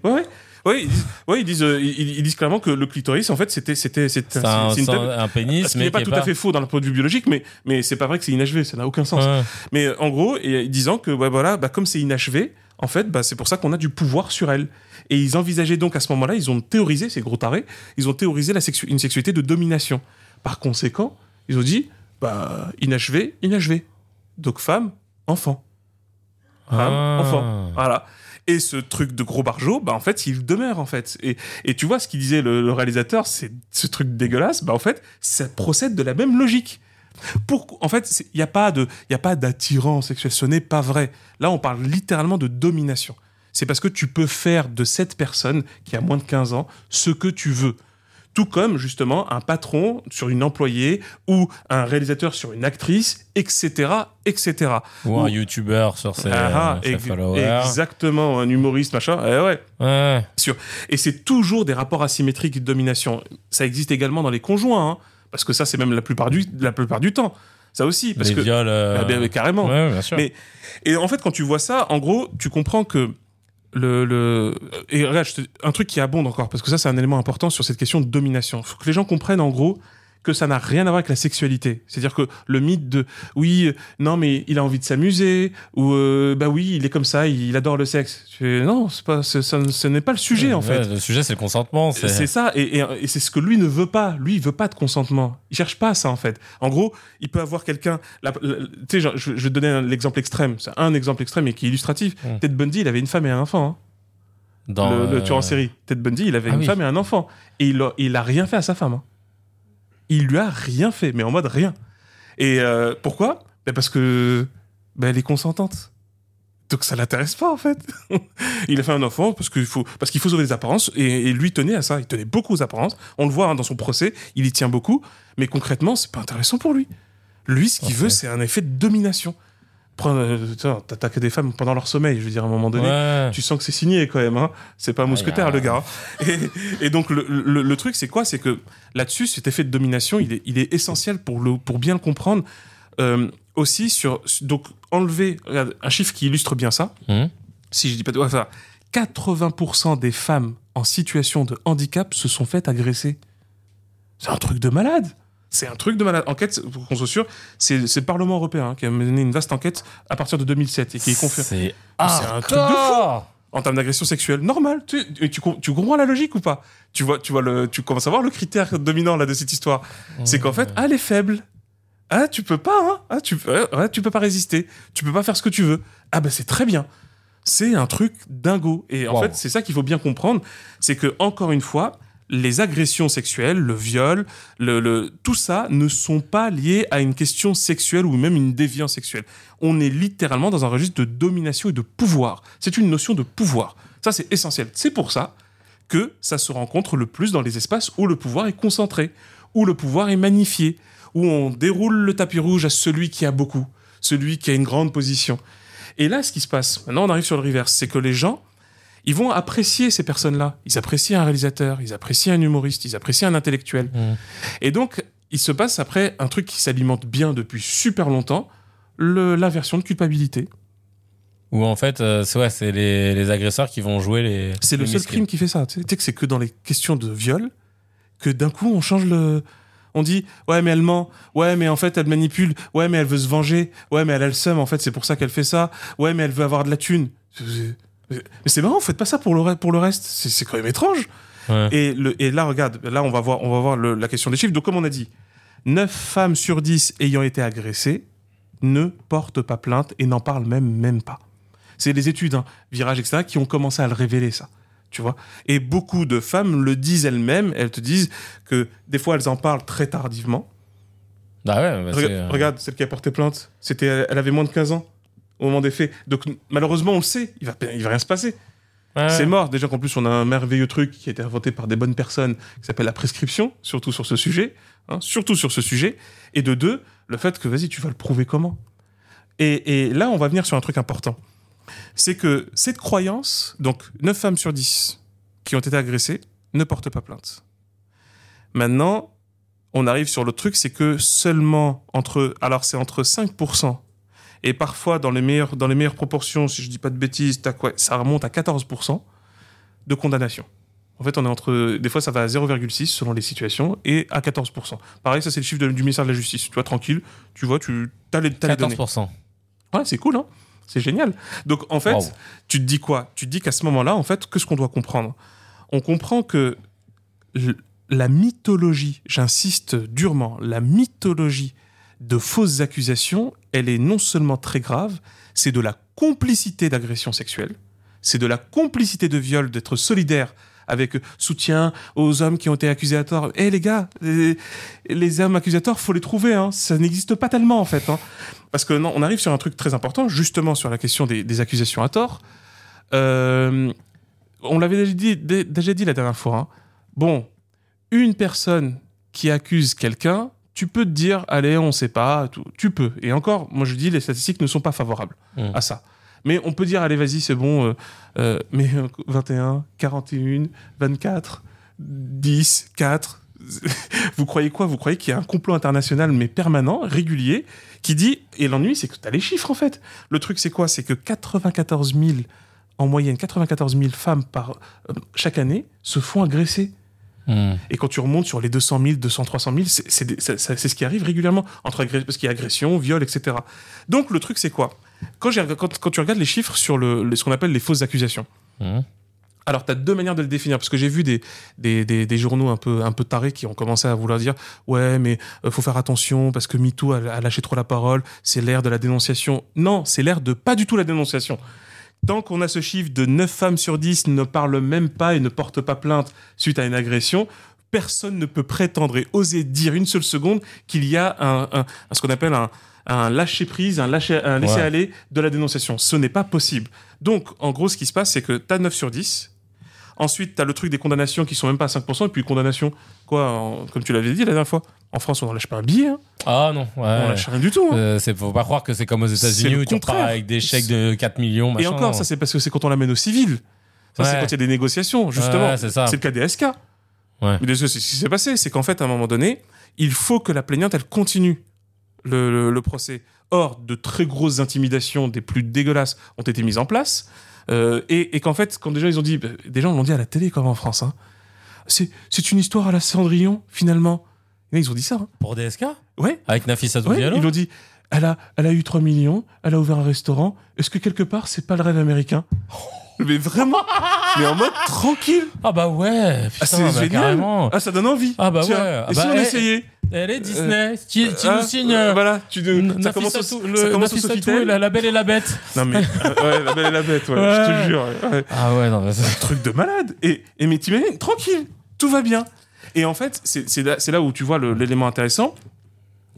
Disent, ouais, ils disent, euh, ils, ils disent clairement que le clitoris, en fait, c'était, c'était, c'était, c'est un, c'est une c'est table- un pénis, ce qui mais n'est pas qui est tout à fait faux dans le point de vue biologique, mais, mais c'est pas vrai que c'est inachevé, ça n'a aucun sens. Ouais. Mais en gros, et disant que voilà, bah, comme c'est inachevé, en fait, bah, c'est pour ça qu'on a du pouvoir sur elles. Et ils envisageaient donc à ce moment-là, ils ont théorisé, ces gros tarés, ils ont théorisé la sexu- une sexualité de domination. Par conséquent, ils ont dit, bah, inachevé, inachevé. Donc femme, enfant. Femme, Ah. enfant. Voilà. Et ce truc de gros barjot, bah en fait, il demeure en fait. Et, et tu vois ce qu'il disait le, réalisateur, c'est ce truc dégueulasse, bah en fait, ça procède de la même logique. En fait, il n'y a pas de, y a pas d'attirance sexuelle. Ce n'est pas vrai. Là, on parle littéralement de domination. C'est parce que tu peux faire de cette personne qui a moins de 15 ans ce que tu veux. Tout comme, justement, un patron sur une employée ou un réalisateur sur une actrice, etc., etc. Ou un Ou- youtubeur sur ses, Ah, ah, ses ex- followers. exactement, un humoriste, machin. Eh ouais. Ouais. Et c'est toujours des rapports asymétriques de domination. Ça existe également dans les conjoints, hein, parce que ça, c'est même la plupart du, la plupart du temps. Ça aussi, parce les que viols. euh, Ah, carrément. Ouais, bien sûr. Mais- Et en fait, quand tu vois ça, en gros, tu comprends que le, le... et regarde, un truc qui abonde encore, parce que ça, c'est un élément important sur cette question de domination. Faut que les gens comprennent, en gros, que ça n'a rien à voir avec la sexualité. C'est-à-dire que le mythe de oui, euh, non, mais il a envie de s'amuser, ou euh, bah oui, il est comme ça, il adore le sexe. Non, c'est pas, ça, ce n'est pas le sujet, en Ouais, fait. Le sujet, c'est le consentement. C'est C'est ça, et, et- et c'est ce que lui ne veut pas. Lui, il veut pas de consentement. Il cherche pas ça, en fait. En gros, il peut avoir quelqu'un. Tu sais, je, je vais te donner l'exemple extrême. C'est un exemple extrême et qui est illustratif. Mm. Ted Bundy, il avait une femme et un enfant. hein. dans le, le euh, tueur en série. Ted Bundy, il avait Ah une oui. femme et un enfant. Et il a, il a rien fait à sa femme. hein. Il lui a rien fait, mais en mode rien. Et euh, pourquoi? Ben Parce que ben, elle est consentante. Donc ça l'intéresse pas en fait. il a fait un enfant parce qu'il faut parce qu'il faut sauver les apparences et, et lui tenait à ça. Il tenait beaucoup aux apparences. On le voit hein, dans son procès, il y tient beaucoup. Mais concrètement, c'est pas intéressant pour lui. Lui, ce qu'il veut, c'est un effet de domination. Euh, t'attaques des femmes pendant leur sommeil. Je veux dire, à un moment donné, Ouais. tu sens que c'est signé quand même. Hein. C'est pas un mousquetaire, le gars. Et, et donc, le, le- le truc, c'est quoi? C'est que là-dessus, cet effet de domination, il est, il est essentiel pour, le, pour bien le comprendre. Euh, aussi, sur. Donc, enlever. Regarde, un chiffre qui illustre bien ça. Mhm. Si je dis pas de. Enfin, 80% des femmes en situation de handicap se sont faites agresser. C'est un truc de malade. C'est un truc de malade. Enquête, pour qu'on soit sûr, c'est le Parlement européen hein, qui a mené une vaste enquête à partir de 2007 et qui est confirmé C'est C'est un truc de hardcore. en termes d'agression sexuelle. Normal. Tu, tu, tu comprends la logique ou pas? Tu vois, tu vois le, tu commences à voir le critère dominant là de cette histoire. C'est qu'en fait, ah, elle est faible. Ah, tu peux pas, hein. Ah, tu, ouais, tu peux pas résister. Tu peux pas faire ce que tu veux. Ah, bah, c'est très bien. C'est un truc dingo. Et en Wow. fait, c'est ça qu'il faut bien comprendre. C'est que, encore une fois, les agressions sexuelles, le viol, le, tout ça ne sont pas liés à une question sexuelle ou même une déviance sexuelle. On est littéralement dans un registre de domination et de pouvoir. C'est une notion de pouvoir. Ça, c'est essentiel. C'est pour ça que ça se rencontre le plus dans les espaces où le pouvoir est concentré, où le pouvoir est magnifié, où on déroule le tapis rouge à celui qui a beaucoup, celui qui a une grande position. Et là, ce qui se passe, maintenant on arrive sur le reverse, c'est que les gens, ils vont apprécier ces personnes-là. Ils apprécient un réalisateur, ils apprécient un humoriste, ils apprécient un intellectuel. Mhm. Et donc, il se passe après un truc qui s'alimente bien depuis super longtemps, l'inversion de culpabilité. Ou en fait, euh, c'est ouais, c'est les, les agresseurs qui vont jouer les. C'est le seul crime qui fait ça. Tu sais que c'est que dans les questions de viol que d'un coup on change le. On dit ouais mais elle ment, ouais mais en fait elle manipule, ouais mais elle veut se venger, ouais mais elle a le seum en fait c'est pour ça qu'elle fait ça, ouais mais elle veut avoir de la thune. Mais c'est marrant, faites pas ça pour le, pour le reste, c'est quand même étrange. Ouais. Et, le, et là regarde, là on va voir, on va voir le- la question des chiffres. Donc comme on a dit, 9 femmes sur 10 ayant été agressées ne portent pas plainte et n'en parlent même même pas. C'est les études, hein, Virage, etc., qui ont commencé à le révéler, ça. Tu vois? Et beaucoup de femmes le disent elles-mêmes. Elles te disent que des fois, elles en parlent très tardivement. Bah ouais, bah Rega- euh, Regarde, celle qui a porté plainte, c'était, elle avait moins de 15 ans au moment des faits. Donc, malheureusement, on le sait, il va, il va rien se passer. ouais. C'est mort. Déjà qu'en plus, on a un merveilleux truc qui a été inventé par des bonnes personnes qui s'appelle la prescription, surtout sur ce sujet. hein, surtout sur ce sujet. Et de deux, le fait que, vas-y, tu vas le prouver comment? Et, et là, on va venir sur un truc important. C'est que cette croyance, donc 9 femmes sur 10 qui ont été agressées, ne portent pas plainte. Maintenant, on arrive sur le truc, c'est que seulement entre, alors c'est entre 5% et parfois dans les meilleures, dans les meilleures proportions, si je dis pas de bêtises, ouais, ça remonte à 14% de condamnation. En fait, on est entre, des fois ça va à 0,6 selon les situations et à 14%. Pareil, ça c'est le chiffre de- du ministère de la Justice. Tu vois, tranquille, tu vois, tu as les, les données. 14%. Ouais, c'est cool, hein C'est génial. Donc en fait, Wow. tu te dis quoi? Tu te dis qu'à ce moment-là, en fait, qu'est-ce qu'on doit comprendre? On comprend que la mythologie, j'insiste durement, la mythologie de fausses accusations, elle est non seulement très grave, c'est de la complicité d'agression sexuelle, c'est de la complicité de viol, d'être solidaire avec soutien aux hommes qui ont été accusés à tort. Eh les gars, les, hommes tort, faut les trouver, hein. ça n'existe pas tellement en fait. hein. Parce que non, on arrive sur un truc très important, justement sur la question des, accusations à tort. Euh, on l'avait déjà dit, dé- déjà dit la dernière fois. hein. Bon, une personne qui accuse quelqu'un, tu peux te dire, allez, on sait pas, tu peux. Et encore, moi je dis, les statistiques ne sont pas favorables Mm. à ça. Mais on peut dire, allez, vas-y, c'est bon, euh, euh, mais euh, 21, 41, 24, 10, 4. Vous croyez quoi? Vous croyez qu'il y a un complot international, mais permanent, régulier, qui dit. Et l'ennui, c'est que tu as les chiffres, en fait. Le truc, c'est quoi? C'est que 94 000, en moyenne, 94 000 femmes par, euh, chaque année se font agresser. Hmm. Et quand tu remontes sur les 200 000, 200, 300 000, c'est- ce qui arrive régulièrement, entre parce qu'il y a agression, viol, etc. Donc le truc, c'est quoi? Quand, j'ai- quand, quand tu regardes les chiffres sur le, ce qu'on appelle les fausses accusations, Hmm. alors tu as deux manières de le définir, parce que j'ai vu des, des, des, des journaux un peu, un peu tarés qui ont commencé à vouloir dire Ouais, mais euh, faut faire attention, parce que MeToo a, a lâché trop la parole, c'est l'ère de la dénonciation. Non, c'est l'ère de pas du tout la dénonciation. Tant qu'on a ce chiffre de 9 femmes sur 10 ne parlent même pas et ne portent pas plainte suite à une agression, personne ne peut prétendre et oser dire une seule seconde qu'il y a un, ce qu'on appelle un, un lâcher prise, un, lâcher, un laisser aller de la dénonciation. Ce n'est pas possible. Donc, en gros, ce qui se passe, c'est que tu as 9 sur 10. Ensuite, tu as le truc des condamnations qui sont même pas à 5%. Et puis, condamnation, quoi, en- comme tu l'avais dit la dernière fois, en France, on n'en lâche pas un billet. hein. Ah non, On ouais. lâche rien du tout. hein. Euh, c'est- faut pas croire que c'est comme aux États-Unis où tu repars avec des chèques de 4 millions. Et encore, ça, c'est parce que c'est quand on l'amène au civil. Ça, c'est quand il y a des négociations, justement. Ouais, c'est ça. le cas des SK. Ouais. Mais ce qui s'est passé. C'est qu'en fait, à un moment donné, il faut que la plaignante, elle continue le, le- le procès. Or, de très grosses intimidations, des plus dégueulasses, ont été mises en place. Euh, et et qu'en fait, quand déjà ils ont dit, bah, des gens l'ont dit à la télé comme en France, hein, c'est c'est une histoire à la Cendrillon, finalement. Et ils ont dit ça. hein. Pour DSK Ouais, Avec Nafisa ouais, Diallo ils l'ont dit. Elle a, elle a eu 3 millions, elle a ouvert un restaurant. Est-ce que quelque part, c'est pas le rêve américain? Mais vraiment Mais en mode tranquille Ah bah ouais, putain, Ah, c'est bah, génial carrément. Ah, ça donne envie Ah bah Tiens, ouais. Ah Et bah, si on eh, essayait Elle est Disney. tu tu Ah, nous signes. euh, euh, Voilà, tu, N- ça commence au, Tou- ça le- commence au Sofitel. La, la belle et la bête. Non mais, euh, ouais, la belle et la bête, ouais, Ouais. je te jure. ouais. Ah ouais, non, mais c'est- truc de malade. Et, et mais t'imagines, tranquille, tout va bien. Et en fait, c'est là, où tu vois le- l'élément intéressant,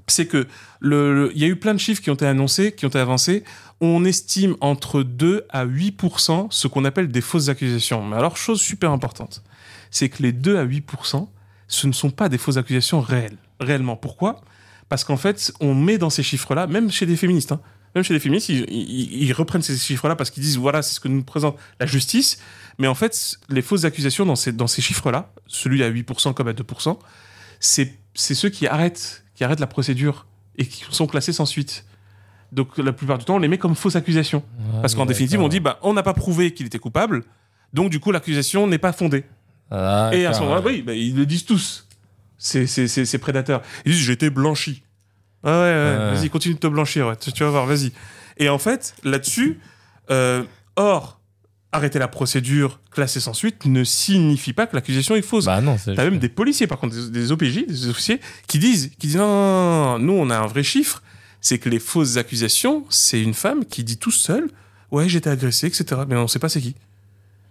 c'est que le- le- il y a eu plein de chiffres qui ont été annoncés, qui ont été avancés. On estime entre 2 à 8% ce qu'on appelle des fausses accusations. Mais alors, chose super importante, c'est que les 2 à 8%, ce ne sont pas des fausses accusations réelles. Réellement. Pourquoi? Parce qu'en fait, on met dans ces chiffres-là, même chez des féministes, hein, même chez les féministes, ils, reprennent ces chiffres-là parce qu'ils disent voilà, c'est ce que nous présente la justice. Mais en fait, les fausses accusations dans ces, dans ces chiffres-là, celui à 8% comme à 2%, c'est c'est ceux qui arrêtent, qui arrêtent la procédure et qui sont classés sans suite. Donc la plupart du temps, on les met comme fausses accusations. Parce qu'en définitive, on dit bah, on n'a pas prouvé qu'il était coupable, donc du coup, l'accusation n'est pas fondée. Ah, Et à ce moment-là, oui, bah, ils le disent tous, ces, ces, ces, ces prédateurs. Ils disent j'ai été blanchi. Ah ouais, ouais, Ouais. vas-y, continue de te blanchir, ouais, tu, tu vas voir, vas-y. Et en fait, là-dessus, euh, or, arrêter la procédure classée sans suite ne signifie pas que l'accusation est fausse. Bah non, c'est T'as même des policiers, par contre, des, des OPJ, des officiers, qui disent, qui disent non, non, non, nous, on a un vrai chiffre, c'est que les fausses accusations, c'est une femme qui dit tout seul, ouais, j'étais agressé, etc. Mais on sait pas c'est qui.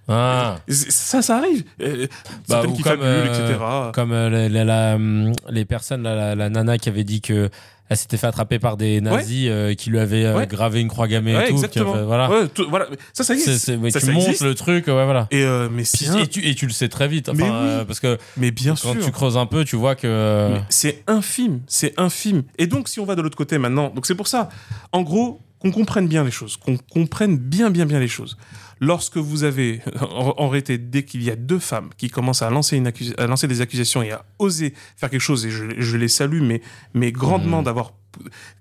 Ah. Ça, ça arrive. Euh, Bah, certaines ou qui comme, fabulent, euh, etc. Comme euh, la- la- la, hum, les personnes, la, nana qui avait dit que elle s'était fait attraper par des nazis euh, qui lui avaient euh, Ouais. gravé une croix gammée Ouais, et tout. qui exactement. voilà. Ouais, tout- voilà. Ça, ça existe. mais ça, tu ça montes existe. le truc, voilà. Et, mais, Puis- bien, et, tu, et tu le sais très vite. Enfin, Mais oui. parce que mais bien quand sûr. tu creuses un peu, tu vois que. C'est infime, c'est infime. Et donc, si on va de l'autre côté maintenant, donc c'est pour ça, en gros, qu'on comprenne bien les choses, qu'on comprenne bien, bien, bien les choses. Lorsque vous avez, en, réalité, dès qu'il y a deux femmes qui commencent à lancer, une accus- à lancer des accusations et à oser faire quelque chose, et je, je les salue, mais, mais grandement Mhm. d'avoir.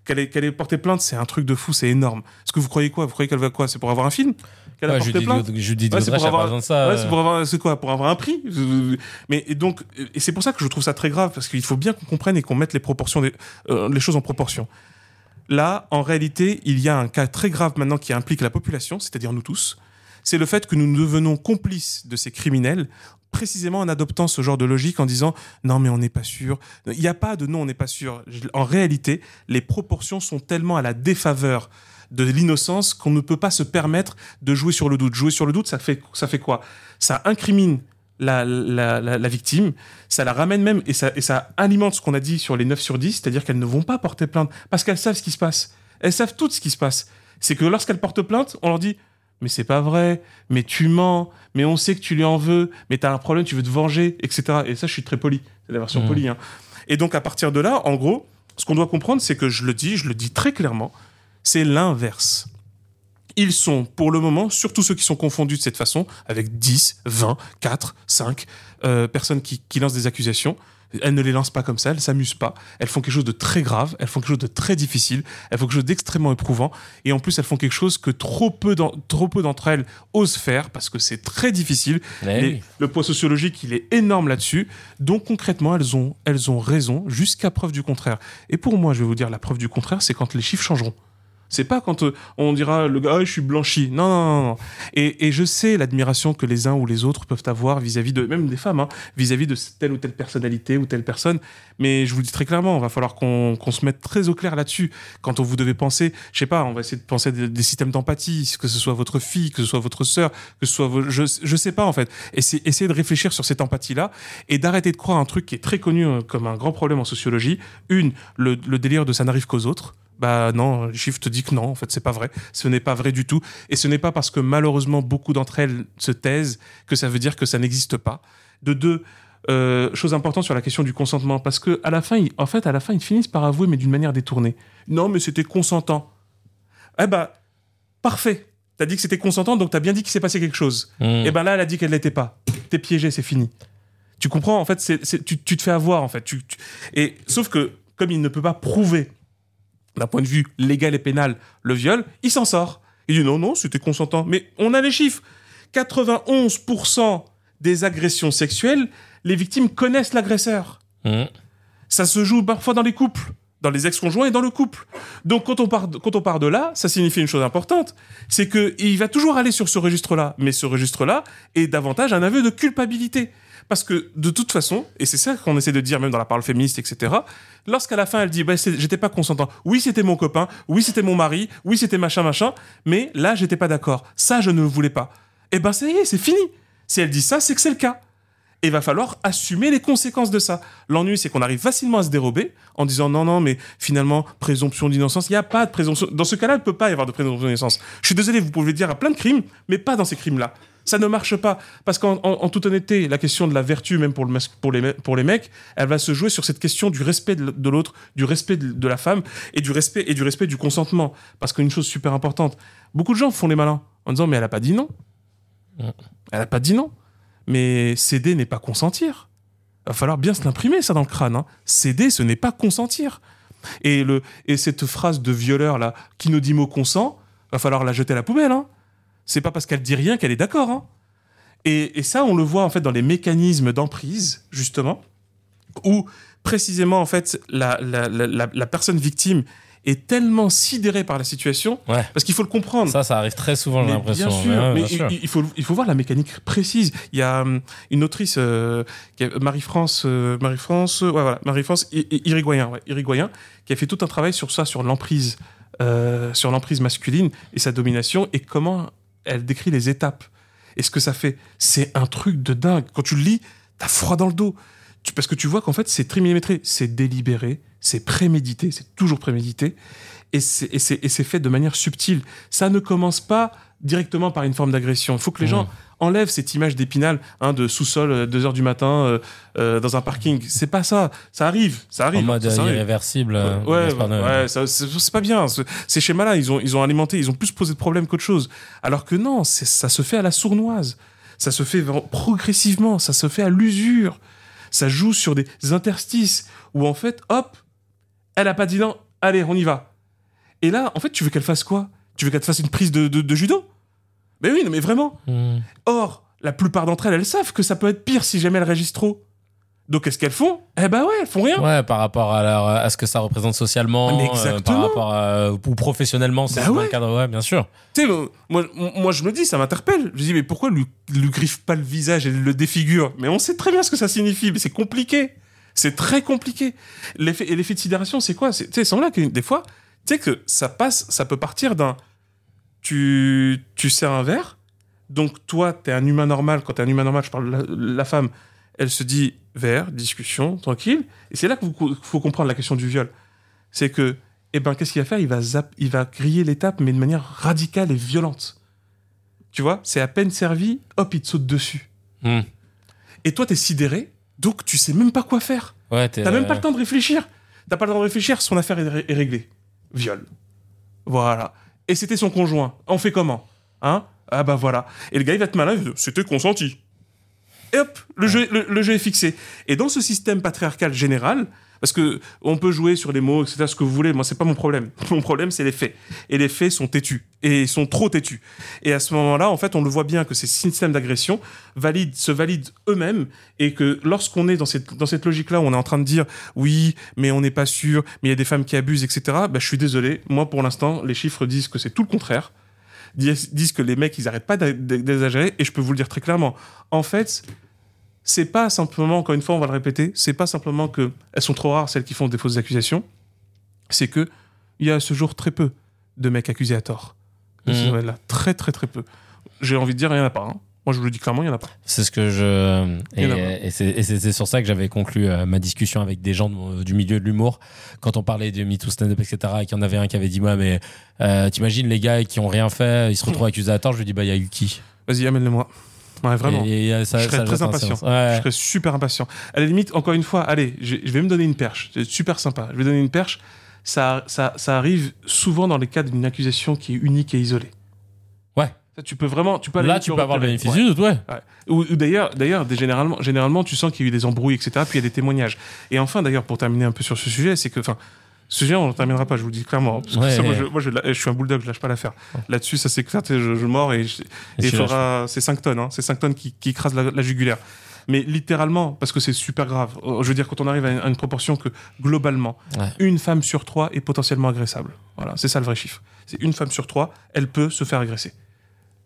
Qu'elle ait, qu'elle ait porté plainte, c'est un truc de fou, c'est énorme. Est-ce que vous croyez quoi? Vous croyez qu'elle va quoi? C'est pour avoir un film? Qu'elle a Ouais, porté Judith plainte? Judith Ouais, c'est pour a avoir-. Ouais, euh. c'est pour avoir, c'est quoi? Pour avoir un prix? Mais et donc, et c'est pour ça que je trouve ça très grave parce qu'il faut bien qu'on comprenne et qu'on mette les proportions, des- euh, les choses en proportion. là, en réalité, il y a un cas très grave maintenant qui implique la population, c'est-à-dire nous tous. C'est le fait que nous devenons complices de ces criminels, précisément en adoptant ce genre de logique, en disant non mais on n'est pas sûr. Il n'y a pas de non, on n'est pas sûr. En réalité, les proportions sont tellement à la défaveur de l'innocence qu'on ne peut pas se permettre de jouer sur le doute. Jouer sur le doute, ça fait, ça fait quoi? Ça incrimine la, la, la, victime, ça la ramène même et ça, ça alimente ce qu'on a dit sur les 9 sur 10, c'est-à-dire qu'elles ne vont pas porter plainte parce qu'elles savent ce qui se passe. Elles savent tout ce qui se passe. C'est que lorsqu'elles portent plainte, on leur dit mais c'est pas vrai, mais tu mens, mais on sait que tu lui en veux, mais t'as un problème, tu veux te venger, etc. Et ça, je suis très poli. C'est la version Mhm. polie. hein. Et donc, à partir de là, en gros, ce qu'on doit comprendre, c'est que je le dis, je le dis très clairement, c'est l'inverse. Ils sont, pour le moment, surtout ceux qui sont confondus de cette façon, avec 10, 20, 4, 5 euh, personnes qui, qui lancent des accusations. Elles ne les lancent pas comme ça, elles s'amusent pas. Elles font quelque chose de très grave, elles font quelque chose de très difficile, elles font quelque chose d'extrêmement éprouvant. Et en plus, elles font quelque chose que trop peu d'entre elles osent faire parce que c'est très difficile. Eh Les- oui. Le poids sociologique, il est énorme là-dessus. Donc concrètement, elles ont, elles ont raison jusqu'à preuve du contraire. Et pour moi, je vais vous dire, la preuve du contraire, c'est quand les chiffres changeront. C'est pas quand euh, on dira le gars, Ah, je suis blanchi. Non, non, non. Et, et je sais l'admiration que les uns ou les autres peuvent avoir vis-à-vis de, même des femmes, hein, vis-à-vis de telle ou telle personnalité ou telle personne. Mais je vous le dis très clairement, il va falloir qu'on se mette très au clair là-dessus. Quand on vous devez penser, je sais pas, on va essayer de penser des, des systèmes d'empathie, que ce soit votre fille, que ce soit votre sœur, que ce soit vos, je, je sais pas en fait. Essayez de réfléchir sur cette empathie-là et d'arrêter de croire un truc qui est très connu euh, comme un grand problème en sociologie. Une, le, le délire de ça n'arrive qu'aux autres. Bah non, les chiffres te disent que non, en fait, c'est pas vrai. Ce n'est pas vrai du tout. Et ce n'est pas parce que malheureusement beaucoup d'entre elles se taisent que ça veut dire que ça n'existe pas. De deux, euh, chose importante sur la question du consentement, parce que à la fin, ils- en fait, à la fin, ils finissent par avouer, mais d'une manière détournée. Non, mais c'était consentant. Eh bah, parfait. T'as dit que c'était consentant, donc t'as bien dit qu'il s'est passé quelque chose. Mm. Et ben là, elle a dit qu'elle l'était pas. T'es piégé, c'est fini. Tu comprends En fait, c'est, c'est- tu, tu te fais avoir, en fait. Tu, tu- Et sauf que, comme il ne peut pas prouver, d'un point de vue légal et pénal, le viol, il s'en sort. Il dit non, non, c'était consentant. Mais on a les chiffres. 91% des agressions sexuelles, les victimes connaissent l'agresseur. Mm. Ça se joue parfois dans les couples, dans les ex-conjoints et dans le couple. Donc quand on part de, quand on part de là, ça signifie une chose importante, c'est que il va toujours aller sur ce registre-là, mais ce registre-là est davantage un aveu de culpabilité. Parce que de toute façon, et c'est ça qu'on essaie de dire même dans la parole féministe, etc., lorsqu'à la fin elle dit bah, j'étais pas consentant, oui c'était mon copain, oui c'était mon mari, oui c'était machin machin, mais là j'étais pas d'accord, ça je ne le voulais pas. Et ben ça y est, c'est fini. Si elle dit ça, c'est que c'est le cas. Et il va falloir assumer les conséquences de ça. L'ennui, c'est qu'on arrive facilement à se dérober en disant non, non, mais finalement, présomption d'innocence. Il n'y a pas de présomption. Dans ce cas-là, il ne peut pas y avoir de présomption d'innocence. Je suis désolé, vous pouvez dire à plein de crimes, mais pas dans ces crimes-là. Ça ne marche pas. Parce qu'en en- en toute honnêteté, la question de la vertu, même pour, le mas- pour, les, me- pour les mecs, elle va se jouer sur cette question du respect de l'autre, du respect de, de la femme et du respect, et du respect du consentement. Parce qu'une chose super importante, beaucoup de gens font les malins en disant mais elle n'a pas dit non. Elle n'a pas dit non. Mais céder n'est pas consentir. Il va falloir bien se l'imprimer, ça, dans le crâne. hein. Céder, ce n'est pas consentir. Et, le, et cette phrase de violeur, là, qui nous dit mot consent, va falloir la jeter à la poubelle. Hein. C'est pas parce qu'elle dit rien qu'elle est d'accord. Hein. Et, et ça, on le voit, en fait, dans les mécanismes d'emprise, justement, où, précisément, en fait, la, la, la, la- la personne victime est tellement sidérée par la situation, Ouais. parce qu'il faut le comprendre. Ça, ça arrive très souvent, j'ai l'impression. Bien sûr, Ouais, mais bien il, sûr. il- il faut, il faut voir la mécanique précise. Il y a hum, une autrice, euh, Marie-France, euh, Marie-France, ouais, voilà, Marie-France Irigoyen, Irigoyen, qui a fait tout un travail sur ça, sur l'emprise, euh, sur l'emprise masculine et sa domination et comment elle décrit les étapes. Et ce que ça fait, c'est un truc de dingue. Quand tu le lis, t'as froid dans le dos. Tu- parce que tu vois qu'en fait, c'est trimillimétré, c'est délibéré, c'est prémédité, c'est toujours prémédité, et c'est fait de manière subtile. Ça ne commence pas directement par une forme d'agression. Il faut que les Mhm. gens enlèvent cette image d'épinal hein, de sous-sol, 2 heures du matin, euh, euh, dans un parking. C'est pas ça. Ça arrive, ça arrive. En mode ça, euh, irréversible. euh, Ouais, ouais, c'est pas bien. Ce- Ces schémas-là, ils ont, ils ont alimenté, ils ont plus posé de problèmes qu'autre chose. Alors que non, ça se fait à la sournoise. Ça se fait progressivement. Ça se fait à l'usure. Ça joue sur des interstices où en fait, hop, elle a pas dit non. Allez, on y va. Et là, en fait, tu veux qu'elle fasse quoi? Tu veux qu'elle te fasse une prise de, de- de judo? Mais oui, non, mais vraiment. Mm. Or, la plupart d'entre elles, elles savent que ça peut être pire si jamais elles réagissent trop. Donc qu'est-ce qu'elles font? Eh ben ouais, elles font rien. Ouais, par rapport à, leur- à ce que ça représente socialement, euh, par rapport à, ou professionnellement, c'est Bah ouais. cadre, ouais, bien sûr. Tu sais, euh, moi, moi, je me dis, ça m'interpelle. Je me dis, mais pourquoi lui, lui griffe pas le visage et le défigure? Mais on sait très bien ce que ça signifie, mais c'est compliqué. C'est très compliqué. L'effet, et l'effet de sidération, c'est quoi? C'est- Tu sais, c'est là que des fois, tu sais que ça passe, ça peut partir d'un. Tu, tu sers un verre, donc toi, t'es un humain normal. Quand t'es un humain normal, je parle de la, la femme, elle se dit verre, discussion, tranquille. Et c'est là qu'il faut, comprendre la question du viol. C'est que, eh ben, qu'est-ce qu'il va faire? Il va, zap- il va griller l'étape, mais de manière radicale et violente. Tu vois, c'est à peine servi, hop, il te saute dessus. Hmm. Et toi, t'es sidéré, donc tu sais même pas quoi faire. Ouais, t'es, T'as même euh, pas le temps de réfléchir. T'as pas le temps de réfléchir, son affaire est, ré- est réglée. Viol. Voilà. Et c'était son conjoint. On fait comment Hein? Ah bah voilà. Et le gars, il va être malin, c'était consenti. Et hop, le, jeu, le, le jeu est fixé. Et dans ce système patriarcal général, parce que on peut jouer sur les mots, etc., ce que vous voulez, moi, c'est pas mon problème. Mon problème, c'est les faits. Et les faits sont têtus. Et ils sont trop têtus. Et à ce moment-là, en fait, on le voit bien que ces systèmes d'agression valident, se valident eux-mêmes et que lorsqu'on est dans cette, dans cette logique-là on est en train de dire oui, mais on n'est pas sûr, mais il y a des femmes qui abusent, etc., bah, je suis désolé. Moi, pour l'instant, les chiffres disent que c'est tout le contraire. Disent que les mecs, ils arrêtent pas d'exagérer. Et je peux vous le dire très clairement. En fait, c'est pas simplement, encore une fois, on va le répéter, c'est pas simplement que elles sont trop rares, celles qui font des fausses accusations. C'est que il y a à ce jour très peu de mecs accusés à tort. Mhm. domaines-là. Très, très, très peu. J'ai envie de dire, il n'y en a pas. hein. Moi, je vous le dis clairement, il n'y en a pas. C'est ce que je. Et, et c'est sur ça que j'avais conclu euh, ma discussion avec des gens de du milieu de l'humour. Quand on parlait de MeToo stand-up, etc., et qu'il y en avait un qui avait dit Moi, mais euh, t'imagines les gars qui ont rien fait, ils se retrouvent accusés à tort. Je lui dis Bah, il y a eu qui? Vas-y, amène-le-moi. Ouais, vraiment. Et- et ça- je serais ça très impatient. Ouais. Je serais super impatient. À la limite, encore une fois, allez, je, je vais me donner une perche. C'est super sympa. Je vais donner une perche. Ça, ça, ça arrive souvent dans les cas d'une accusation qui est unique et isolée. Ouais. Ça, tu peux vraiment. Tu peux Là, tu peux avoir le bénéfice du doute, ouais. Ou, ou d'ailleurs, d'ailleurs, généralement, généralement, tu sens qu'il y a eu des embrouilles, etc. Puis il y a des témoignages. Et enfin, d'ailleurs, pour terminer un peu sur ce sujet, c'est que, enfin, ce sujet, on ne terminera pas, je vous le dis clairement. Parce que Ouais. ça, moi, je, moi, je, je suis un bulldog, je lâche pas l'affaire. Là-dessus, ça c'est clair, je, je mords et, il faudra. C'est 5 tonnes, hein, c'est 5 tonnes qui, qui écrasent la, la jugulaire. Mais littéralement, parce que c'est super grave. Euh, Je veux dire, quand on arrive à une, proportion que, globalement, Ouais. une femme sur trois est potentiellement agressable. Voilà, c'est ça le vrai chiffre. C'est une femme sur trois, elle peut se faire agresser.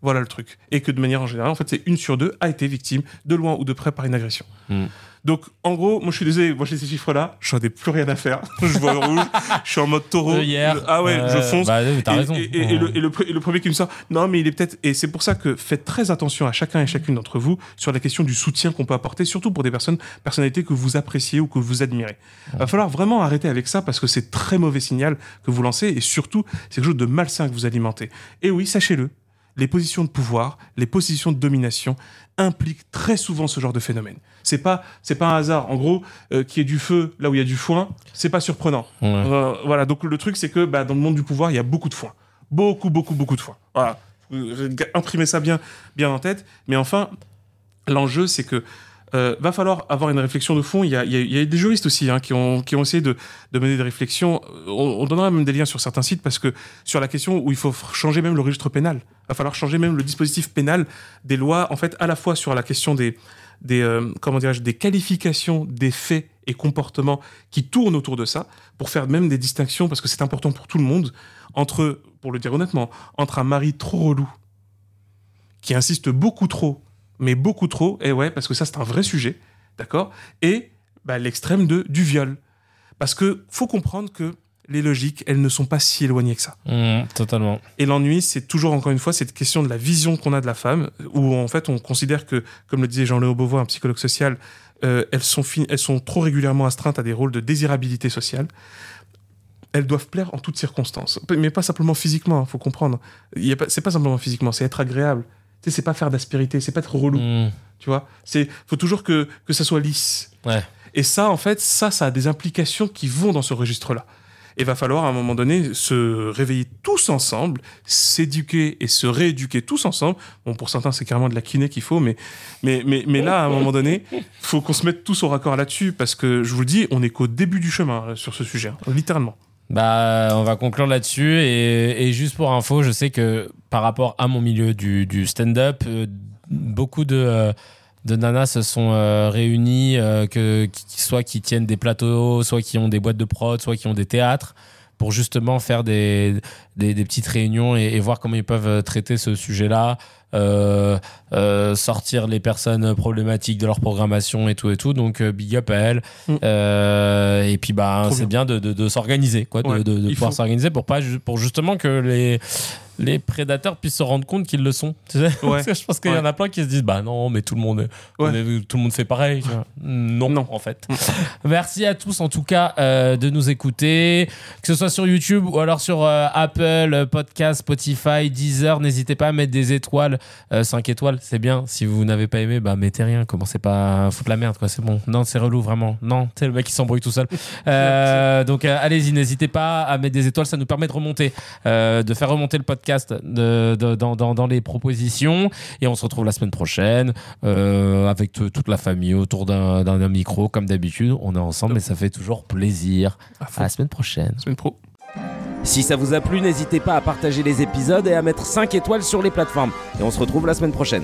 Voilà le truc. Et que de manière en général, en fait, c'est une sur deux a été victime, de loin ou de près, par une agression. Mm. Donc, en gros, moi, je suis désolé, moi, j'ai ces chiffres-là, j'en ai plus rien à faire. je vois rouge, je suis en mode taureau. Hier. Je- ah ouais, je Euh, fonce. Bah, t'as et, raison. et- et- le, le et le premier qui me sort, non, mais il est peut-être. Et c'est pour ça que faites très attention à chacun et chacune d'entre vous sur la question du soutien qu'on peut apporter, surtout pour des personnes, personnalités que vous appréciez ou que vous admirez. Va falloir vraiment arrêter avec ça parce que c'est très mauvais signal que vous lancez et surtout, c'est quelque chose de malsain que vous alimentez. Et oui, sachez-le, les positions de pouvoir, les positions de domination impliquent très souvent ce genre de phénomène. C'est pas, c'est pas un hasard. En gros, euh, qu'il y ait du feu là où il y a du foin, c'est pas surprenant. Ouais. Euh, voilà, donc le truc, c'est que bah, dans le monde du pouvoir, il y a beaucoup de foin. Beaucoup, beaucoup, beaucoup de foin. Voilà. Euh, Imprimez ça bien, bien en tête. Mais enfin, l'enjeu, c'est que euh, va falloir avoir une réflexion de fond. Il y a, des juristes aussi hein, qui, ont, essayé de, de mener des réflexions. On, on donnera même des liens sur certains sites parce que sur la question où il faut changer même le registre pénal, va falloir changer même le dispositif pénal des lois, en fait, à la fois sur la question des, des, euh, des qualifications des faits et comportements qui tournent autour de ça, pour faire même des distinctions, parce que c'est important pour tout le monde, entre, pour le dire honnêtement, entre un mari trop relou, qui insiste beaucoup trop, mais beaucoup trop, et ouais, parce que ça c'est un vrai sujet, d'accord, et bah, l'extrême de du viol. Parce que faut comprendre que les logiques, elles ne sont pas si éloignées que ça. Mmh, totalement. Et l'ennui, c'est toujours, encore une fois, cette question de la vision qu'on a de la femme, où en fait, on considère que, comme le disait Jean-Léo Beauvois, un psychologue social, euh, elles, sont elles sont trop régulièrement astreintes à des rôles de désirabilité sociale. Elles doivent plaire en toutes circonstances. Mais pas simplement physiquement, il faut comprendre. C'est pas simplement physiquement, c'est être agréable. Sais, c'est pas faire d'aspérité, c'est pas être relou, Mmh. tu vois. C'est faut toujours que, que ça soit lisse. Ouais. Et ça, en fait, ça, ça a des implications qui vont dans ce registre-là. Et va falloir à un moment donné se réveiller tous ensemble, s'éduquer et se rééduquer tous ensemble. Bon, pour certains, c'est carrément de la kiné qu'il faut, mais, mais, mais, mais là, à un moment donné, faut qu'on se mette tous au raccord là-dessus, parce que je vous le dis, on est qu'au début du chemin euh, sur ce sujet, hein, littéralement. Bah, on va conclure là-dessus. Et, juste pour info, je sais que par rapport à mon milieu du, du stand-up, euh, beaucoup de, euh, de nanas se sont euh, réunies, que, soit qui tiennent des plateaux, soit qui ont des boîtes de prod, soit qui ont des théâtres, pour justement faire des, des, des petites réunions et, et voir comment ils peuvent euh, traiter ce sujet-là, euh, euh, sortir les personnes problématiques de leur programmation et tout et tout. Donc big up à elle. Mm. Euh, et puis bah c'est bien de, de, de s'organiser, quoi, de, Ouais, de, de il pouvoir faut. s'organiser pour pas pour justement que les les prédateurs puissent se rendre compte qu'ils le sont. Ouais. Parce que je pense qu'il y en a plein qui se disent bah non mais tout le monde Ouais. est- tout le monde fait pareil. Non, Non. en fait. Merci à tous en tout cas euh, de nous écouter, que ce soit sur YouTube ou alors sur euh, Apple Podcast, Spotify, Deezer. N'hésitez pas à mettre des étoiles, 5 étoiles, c'est bien. Si vous n'avez pas aimé, bah mettez rien. Commencez pas à foutre la merde quoi. C'est bon. Non, c'est relou vraiment. Non, c'est le mec qui s'embrouille tout seul. Euh, donc euh, allez-y, n'hésitez pas à mettre des étoiles, ça nous permet de remonter, euh, de faire remonter le podcast de- de- dans, dans- dans les propositions. Et on se retrouve la semaine prochaine euh, avec toute la famille autour d'un d'un micro, comme d'habitude. On est ensemble et ça fait toujours plaisir. À la semaine prochaine. Semaine pro. Si ça vous a plu, n'hésitez pas à partager les épisodes et à mettre 5 étoiles sur les plateformes. Et on se retrouve la semaine prochaine.